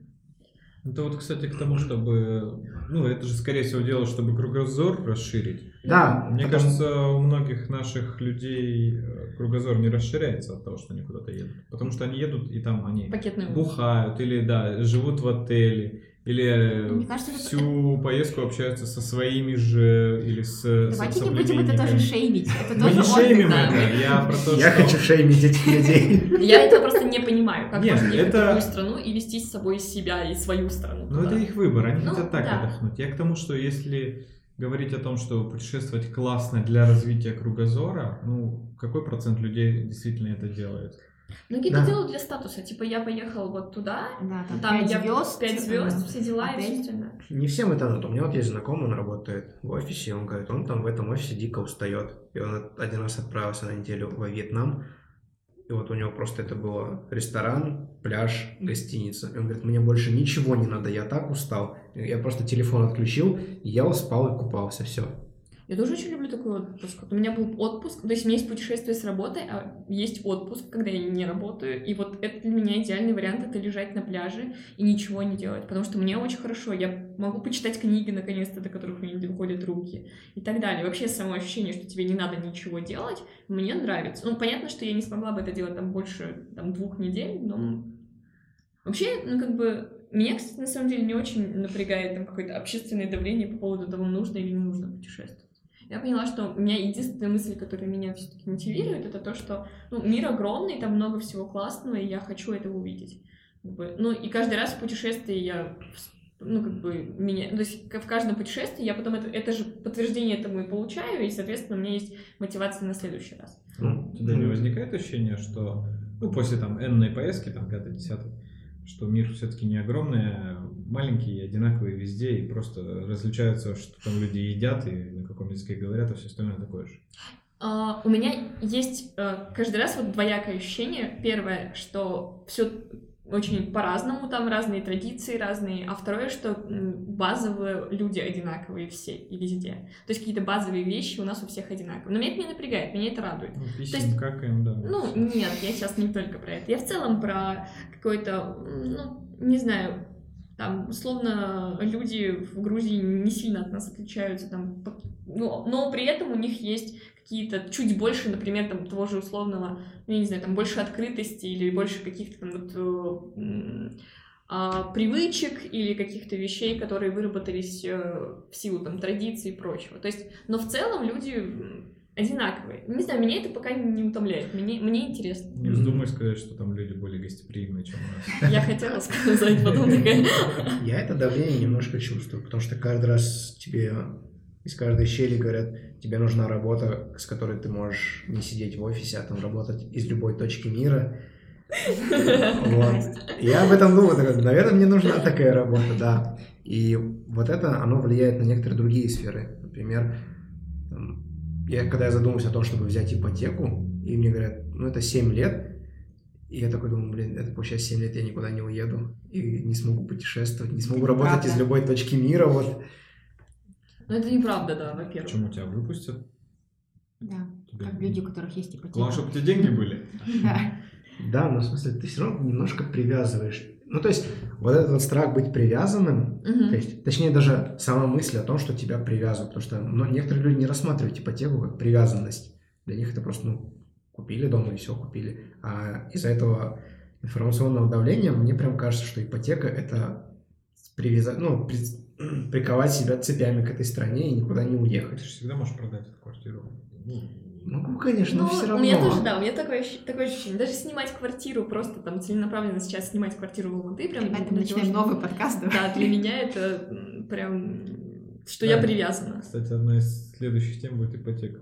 Это вот, кстати, к тому, чтобы... Ну, это же, скорее всего, дело, чтобы кругозор расширить. Да, Мне потому- кажется, у многих наших людей э, кругозор не расширяется от того, что они куда-то едут. Потому что они едут, и там они Пакетный бухают, или, да, живут в отеле, или э, Мне кажется, это- всю поездку общаются со своими же, или с Давайте со не будем это тоже шеймить. Это Мы тоже не отдых, шеймим да. это, я про то, Я что... хочу шеймить этих людей. (laughs) Я этого просто не понимаю, как Нет, можно ехать это- в другую страну и вести с собой себя и свою страну. Ну, это их выбор, они Ну, хотят так да. отдохнуть. Я к тому, что если говорить о том, что путешествовать классно для развития кругозора, ну, какой процент людей действительно это делает? Многие Да. это делают для статуса. Типа, я поехал вот туда, Да, там, там пять я звезд. пять звезд, все дела и все остальное. Не всем это надо. У меня вот есть знакомый, он работает в офисе, он говорит, он там в этом офисе дико устает. И он один раз отправился на неделю во Вьетнам, и вот у него просто это было ресторан, пляж, гостиница. И он говорит, мне больше ничего не надо, я так устал. Я просто телефон отключил, ел, спал и купался, все. Я тоже очень люблю такой отпуск. Вот У меня был отпуск, то есть у меня есть путешествие с работой, а есть отпуск, когда я не работаю. И вот это для меня идеальный вариант, это лежать на пляже и ничего не делать. Потому что мне очень хорошо, я могу почитать книги, наконец-то, до которых у меня не доходят руки и так далее. Вообще само ощущение, что тебе не надо ничего делать, мне нравится. Ну, понятно, что я не смогла бы это делать там больше там, двух недель, но вообще, ну, как бы, меня, кстати, на самом деле не очень напрягает там какое-то общественное давление по поводу того, нужно или не нужно путешествовать. Я поняла, что у меня единственная мысль, которая меня все-таки мотивирует, это то, что ну, мир огромный, там много всего классного, и я хочу это увидеть. Как бы, ну и каждый раз в путешествии я ну, как бы, меня, то есть в каждом путешествии я потом это, это же подтверждение этому и получаю, и, соответственно, у меня есть мотивация на следующий раз. Ну, у тебя не возникает ощущение, что ну, после там энной поездки, там 5-10, что мир все-таки не огромный, а маленький одинаковый везде, и просто различаются, что там люди едят и на каком языке говорят, а все остальное такое же. А, у меня есть э, каждый раз вот двоякое ощущение. Первое, что все очень по-разному, там разные традиции разные, а второе, что базовые люди одинаковые все и везде. То есть какие-то базовые вещи у нас у всех одинаковые. Но меня это не напрягает, меня это радует. Ну, есть- писем, какаем, да. Ну, нет, я сейчас не только про это. Я в целом про какой-то, ну, не знаю, там, условно, люди в Грузии не сильно от нас отличаются, там, но, но при этом у них есть какие-то чуть больше, например, там, того же условного, ну, я не знаю, там, больше открытости или больше каких-то там вот э, а, привычек или каких-то вещей, которые выработались э, в силу там традиций и прочего. То есть, но в целом люди одинаковые. Не знаю, меня это пока не утомляет. Мне, мне интересно. Не вздумай сказать, что там люди более гостеприимные, чем у нас. Я хотела сказать, потом такая... Я это давление немножко чувствую, потому что каждый раз тебе из каждой щели говорят, тебе нужна работа, с которой ты можешь не сидеть в офисе, а там работать из любой точки мира. (laughs) Вот. Я об этом думаю, такой, наверное, мне нужна такая работа, да. И вот это, оно влияет на некоторые другие сферы. Например, я, когда я задумываюсь о том, чтобы взять ипотеку, и мне говорят, ну, это 7 лет, и я такой думаю, блин, это получается 7 лет я никуда не уеду, и не смогу путешествовать, не смогу работать правда. из любой точки мира, вот. Ну, это неправда, да, во-первых. Почему тебя выпустят? Да, Тебя- как люди, у которых есть ипотека. Главное, чтобы у тебя деньги были. (laughs) Да. Да, но в смысле, ты все равно немножко привязываешь. Ну, то есть, вот этот вот страх быть привязанным. То есть, точнее, даже сама мысль о том, что тебя привязывают, потому что ну, некоторые люди не рассматривают ипотеку как привязанность. Для них это просто, ну, купили дом и все, купили. А из-за этого информационного давления, мне прям кажется, что ипотека это привязать, ну, (clears throat) приковать себя цепями к этой стране и никуда не Ты уехать. же всегда можешь продать эту квартиру. Ну, Могу, конечно, но Ну, все у равно. меня тоже, да, у меня такое, такое ощущение. Даже снимать квартиру, просто там целенаправленно сейчас снимать квартиру в Алматы, прям... Ребята, для начинаем того, новый подкаст. чтобы- давай. Да, для меня это прям... Что я Да. привязана. Кстати, одна из следующих тем будет ипотека.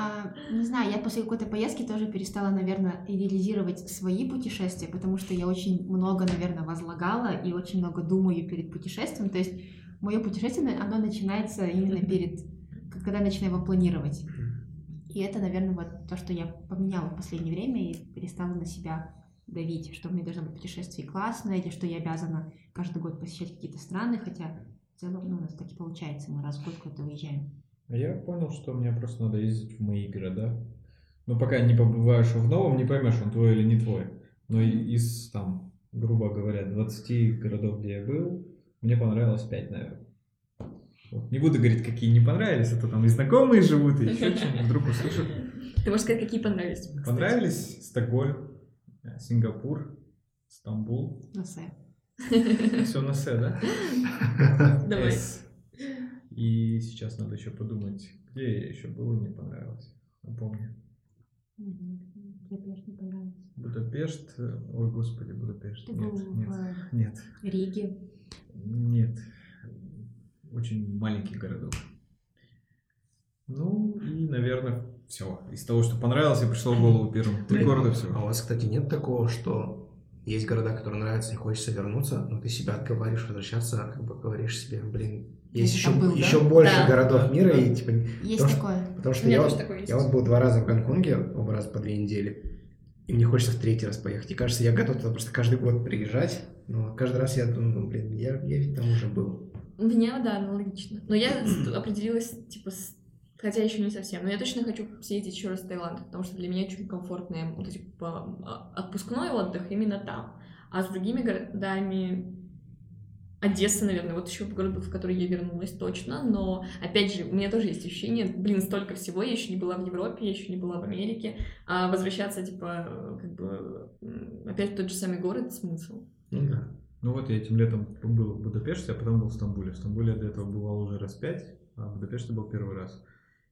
А, не знаю, я после какой-то поездки тоже перестала, наверное, идеализировать свои путешествия, потому что я очень много, наверное, возлагала и очень много думаю перед путешествием. То есть мое путешествие, оно начинается именно перед, когда я начинаю его планировать. И это, наверное, вот то, что я поменяла в последнее время и перестала на себя давить, что мне должно быть путешествие классное, или что я обязана каждый год посещать какие-то страны, хотя в целом ну, у нас так и получается, мы раз в год куда-то уезжаем. А Я понял, что мне просто надо ездить в мои города. Но пока не побываешь в новом, не поймешь, он твой или не твой. Но из, там, грубо говоря, 20 городов, где я был, мне понравилось 5, наверное. Вот. Не буду говорить, какие не понравились, а то там и знакомые живут, и еще что-нибудь вдруг услышат. Ты можешь сказать, какие понравились кстати? Понравились Стокгольм, э, Сингапур, Стамбул. На Сэ. Все на С, да? (laughs) Давай. И сейчас надо еще подумать, где я еще был и мне понравилось. Напомню. Мгм. Мне, конечно, понравилось. Будапешт. Ой, господи, Будапешт. Ты Нет, был нет, в нет, Риге. нет. Очень маленький городок. Ну и, наверное, все. Из того, что понравилось, я пришло в голову первым. Три города А все. у вас, кстати, нет такого, что есть города, которые нравятся, и хочется вернуться, но ты себя отговариваешь возвращаться, как бы говоришь себе, блин, есть еще, был, да? еще больше Да. городов мира, Да. и типа, Есть Потому что- такое. потому У что я, вот- я вот был два раза в Гонконге, оба раза по две недели, и мне хочется в третий раз поехать. И кажется, я готов туда просто каждый год приезжать, но каждый раз я думаю, ну, блин, я, я ведь там уже был. У меня, да, аналогично. Но я определилась, типа, с- хотя еще не совсем. Но я точно хочу съездить еще раз в Таиланд, потому что для меня очень комфортный вот, типа, отпускной отдых именно там. А с другими городами Одесса, наверное, вот еще город, в который я вернулась точно, но, опять же, у меня тоже есть ощущение, блин, столько всего, я еще не была в Европе, я еще не была в Америке, а возвращаться, типа, как бы, опять в тот же самый город, смысл. Ну да. Ну вот я этим летом был в Будапеште, а потом был в Стамбуле. В Стамбуле я до этого бывал уже раз пять, а в Будапеште был первый раз.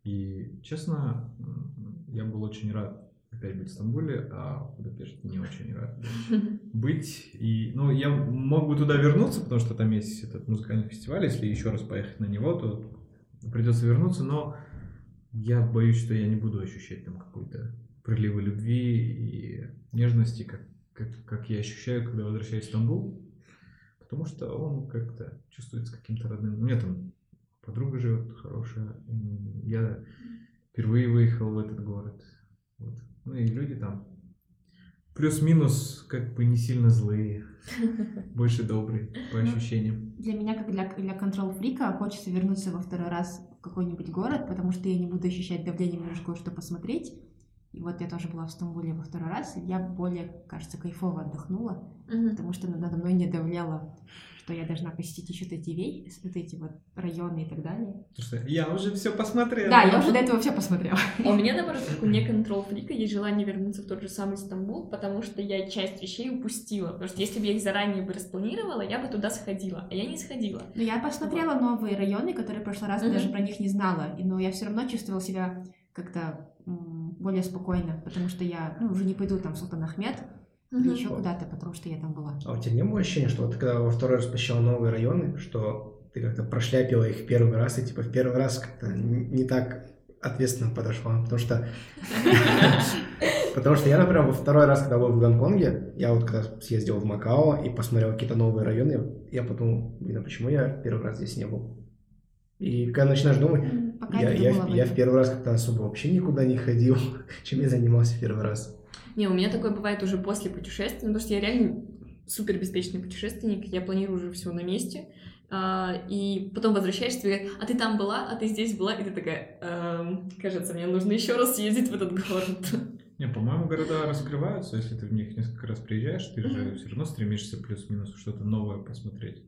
И, честно, я был очень рад опять быть в Стамбуле, а в Будапеште не очень рад (laughs) быть. И, ну, я мог бы туда вернуться, потому что там есть этот музыкальный фестиваль. Если еще раз поехать на него, то придется вернуться, но я боюсь, что я не буду ощущать там какой-то приливы любви и нежности, как, как, как я ощущаю, когда возвращаюсь в Стамбул. Потому что он как-то чувствуется каким-то родным. У меня там подруга живет хорошая. Я впервые выехал в этот город. Вот. Ну и люди там плюс-минус как бы не сильно злые, (laughs) больше добрые по Ну, ощущениям. Для меня, как для, для контрол-фрика, хочется вернуться во второй раз в какой-нибудь город, потому что я не буду ощущать давление, мне нужно кое-что посмотреть. И вот я тоже была в Стамбуле во второй раз, и я более, кажется, кайфово отдохнула, потому что надо мной не давляло, что я должна посетить еще эти, вей- вот эти вот районы и так далее. Потому что я уже все посмотрел. Да, я уже до этого все посмотрела. А у меня, наоборот, как у меня контрол фрика, есть желание вернуться в тот же самый Стамбул, потому что я часть вещей упустила. Потому что если бы я их заранее бы распланировала, я бы туда сходила, а я не сходила. Но я посмотрела новые районы, которые в прошлый раз Мгм. даже про них не знала, и- но я все равно чувствовала себя как-то более спокойно, потому что я ну, уже не пойду там в Султан Ахмед или еще куда-то, потому что я там была. А у тебя не было ощущения, что вот ты когда во второй раз посещал новые районы, что ты как-то прошляпила их в первый раз, и типа в первый раз как-то не так ответственно подошла? Потому что... (laughs) Потому что я, например, во второй раз, когда был в Гонконге, я вот когда съездил в Макао и посмотрел какие-то новые районы, я подумал, блин, а почему я первый раз здесь не был? И когда начинаешь думать, я, я, я в первый раз как-то особо вообще никуда не ходил, (laughs) чем я занимался в первый раз. Не, у меня такое бывает уже после путешествия, ну, потому что я реально супер беспечный путешественник, я планирую уже все на месте, а, и потом возвращаешься, тебе говорят, а ты там была, а ты здесь была, и ты такая, «Эм, кажется, мне нужно еще раз съездить в этот город. (laughs) Не, по-моему, города раскрываются, если ты в них несколько раз приезжаешь, ты же все равно стремишься плюс-минус что-то новое посмотреть.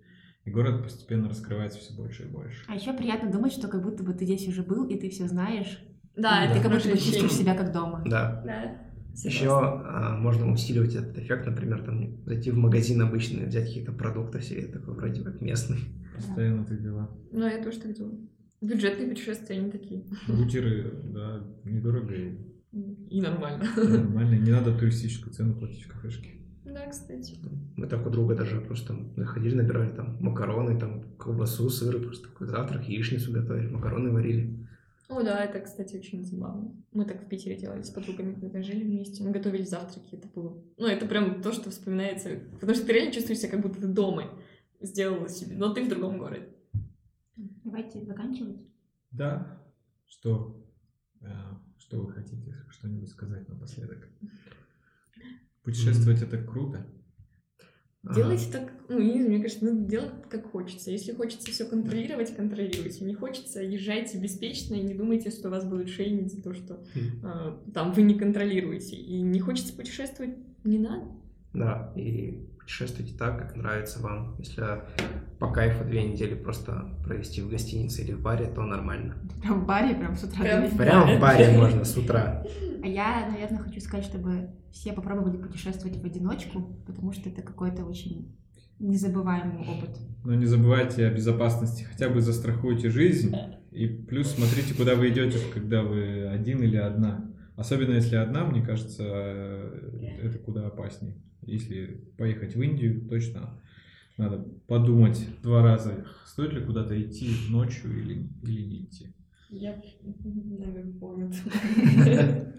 И город постепенно раскрывается все больше и больше. А еще приятно думать, что как будто бы ты здесь уже был, и ты все знаешь. Да, и это как будто бы чувствуешь себя как дома. Да. Да, Еще а, можно усиливать этот эффект, например, там зайти в магазин обычный, взять какие-то продукты себе, такой вроде как местный. Постоянно так дела. Ну, я тоже так делаю. Бюджетные путешествия, они такие. Бутеры, да, недорого и И нормально. нормально. Не надо туристическую цену платить в кафешке. Да, кстати. Мы так у друга даже просто находили, набирали там макароны, там колбасу, сыр, просто такой завтрак, яичницу готовили, макароны варили. О, да, это, кстати, очень забавно. Мы так в Питере делали с подругами, когда жили вместе. Мы готовили завтраки, это было... Ну, это прям то, что вспоминается. Потому что ты реально чувствуешь себя, как будто ты дома сделала себе, но ты в другом городе. Давайте заканчивать. Да. Что, э, что вы хотите что-нибудь сказать напоследок? Путешествовать это круто. Делайте так, ну, не знаю, мне кажется, ну, делать как хочется. Если хочется все контролировать, контролируйте. Не хочется, езжайте беспечно и не думайте, что вас будут шейнить за то, что э, там вы не контролируете. И не хочется путешествовать, не надо. Да, и путешествуйте так, как нравится вам. Если по кайфу две недели просто провести в гостинице или в баре, то нормально. Прям в баре, прям с утра Прям в баре можно с утра. А я, наверное, хочу сказать, чтобы все попробовали путешествовать в одиночку, потому что это какой-то очень незабываемый опыт. Но не забывайте о безопасности. Хотя бы застрахуйте жизнь. И плюс смотрите, куда вы идете, когда вы один или одна. Особенно если одна, мне кажется, это куда опаснее. Если поехать в Индию, точно надо подумать два раза, стоит ли куда-то идти ночью или, или не идти. Я, наверное, понял. (laughs)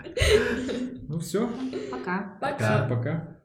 Ну все, Пока. Пока. пока.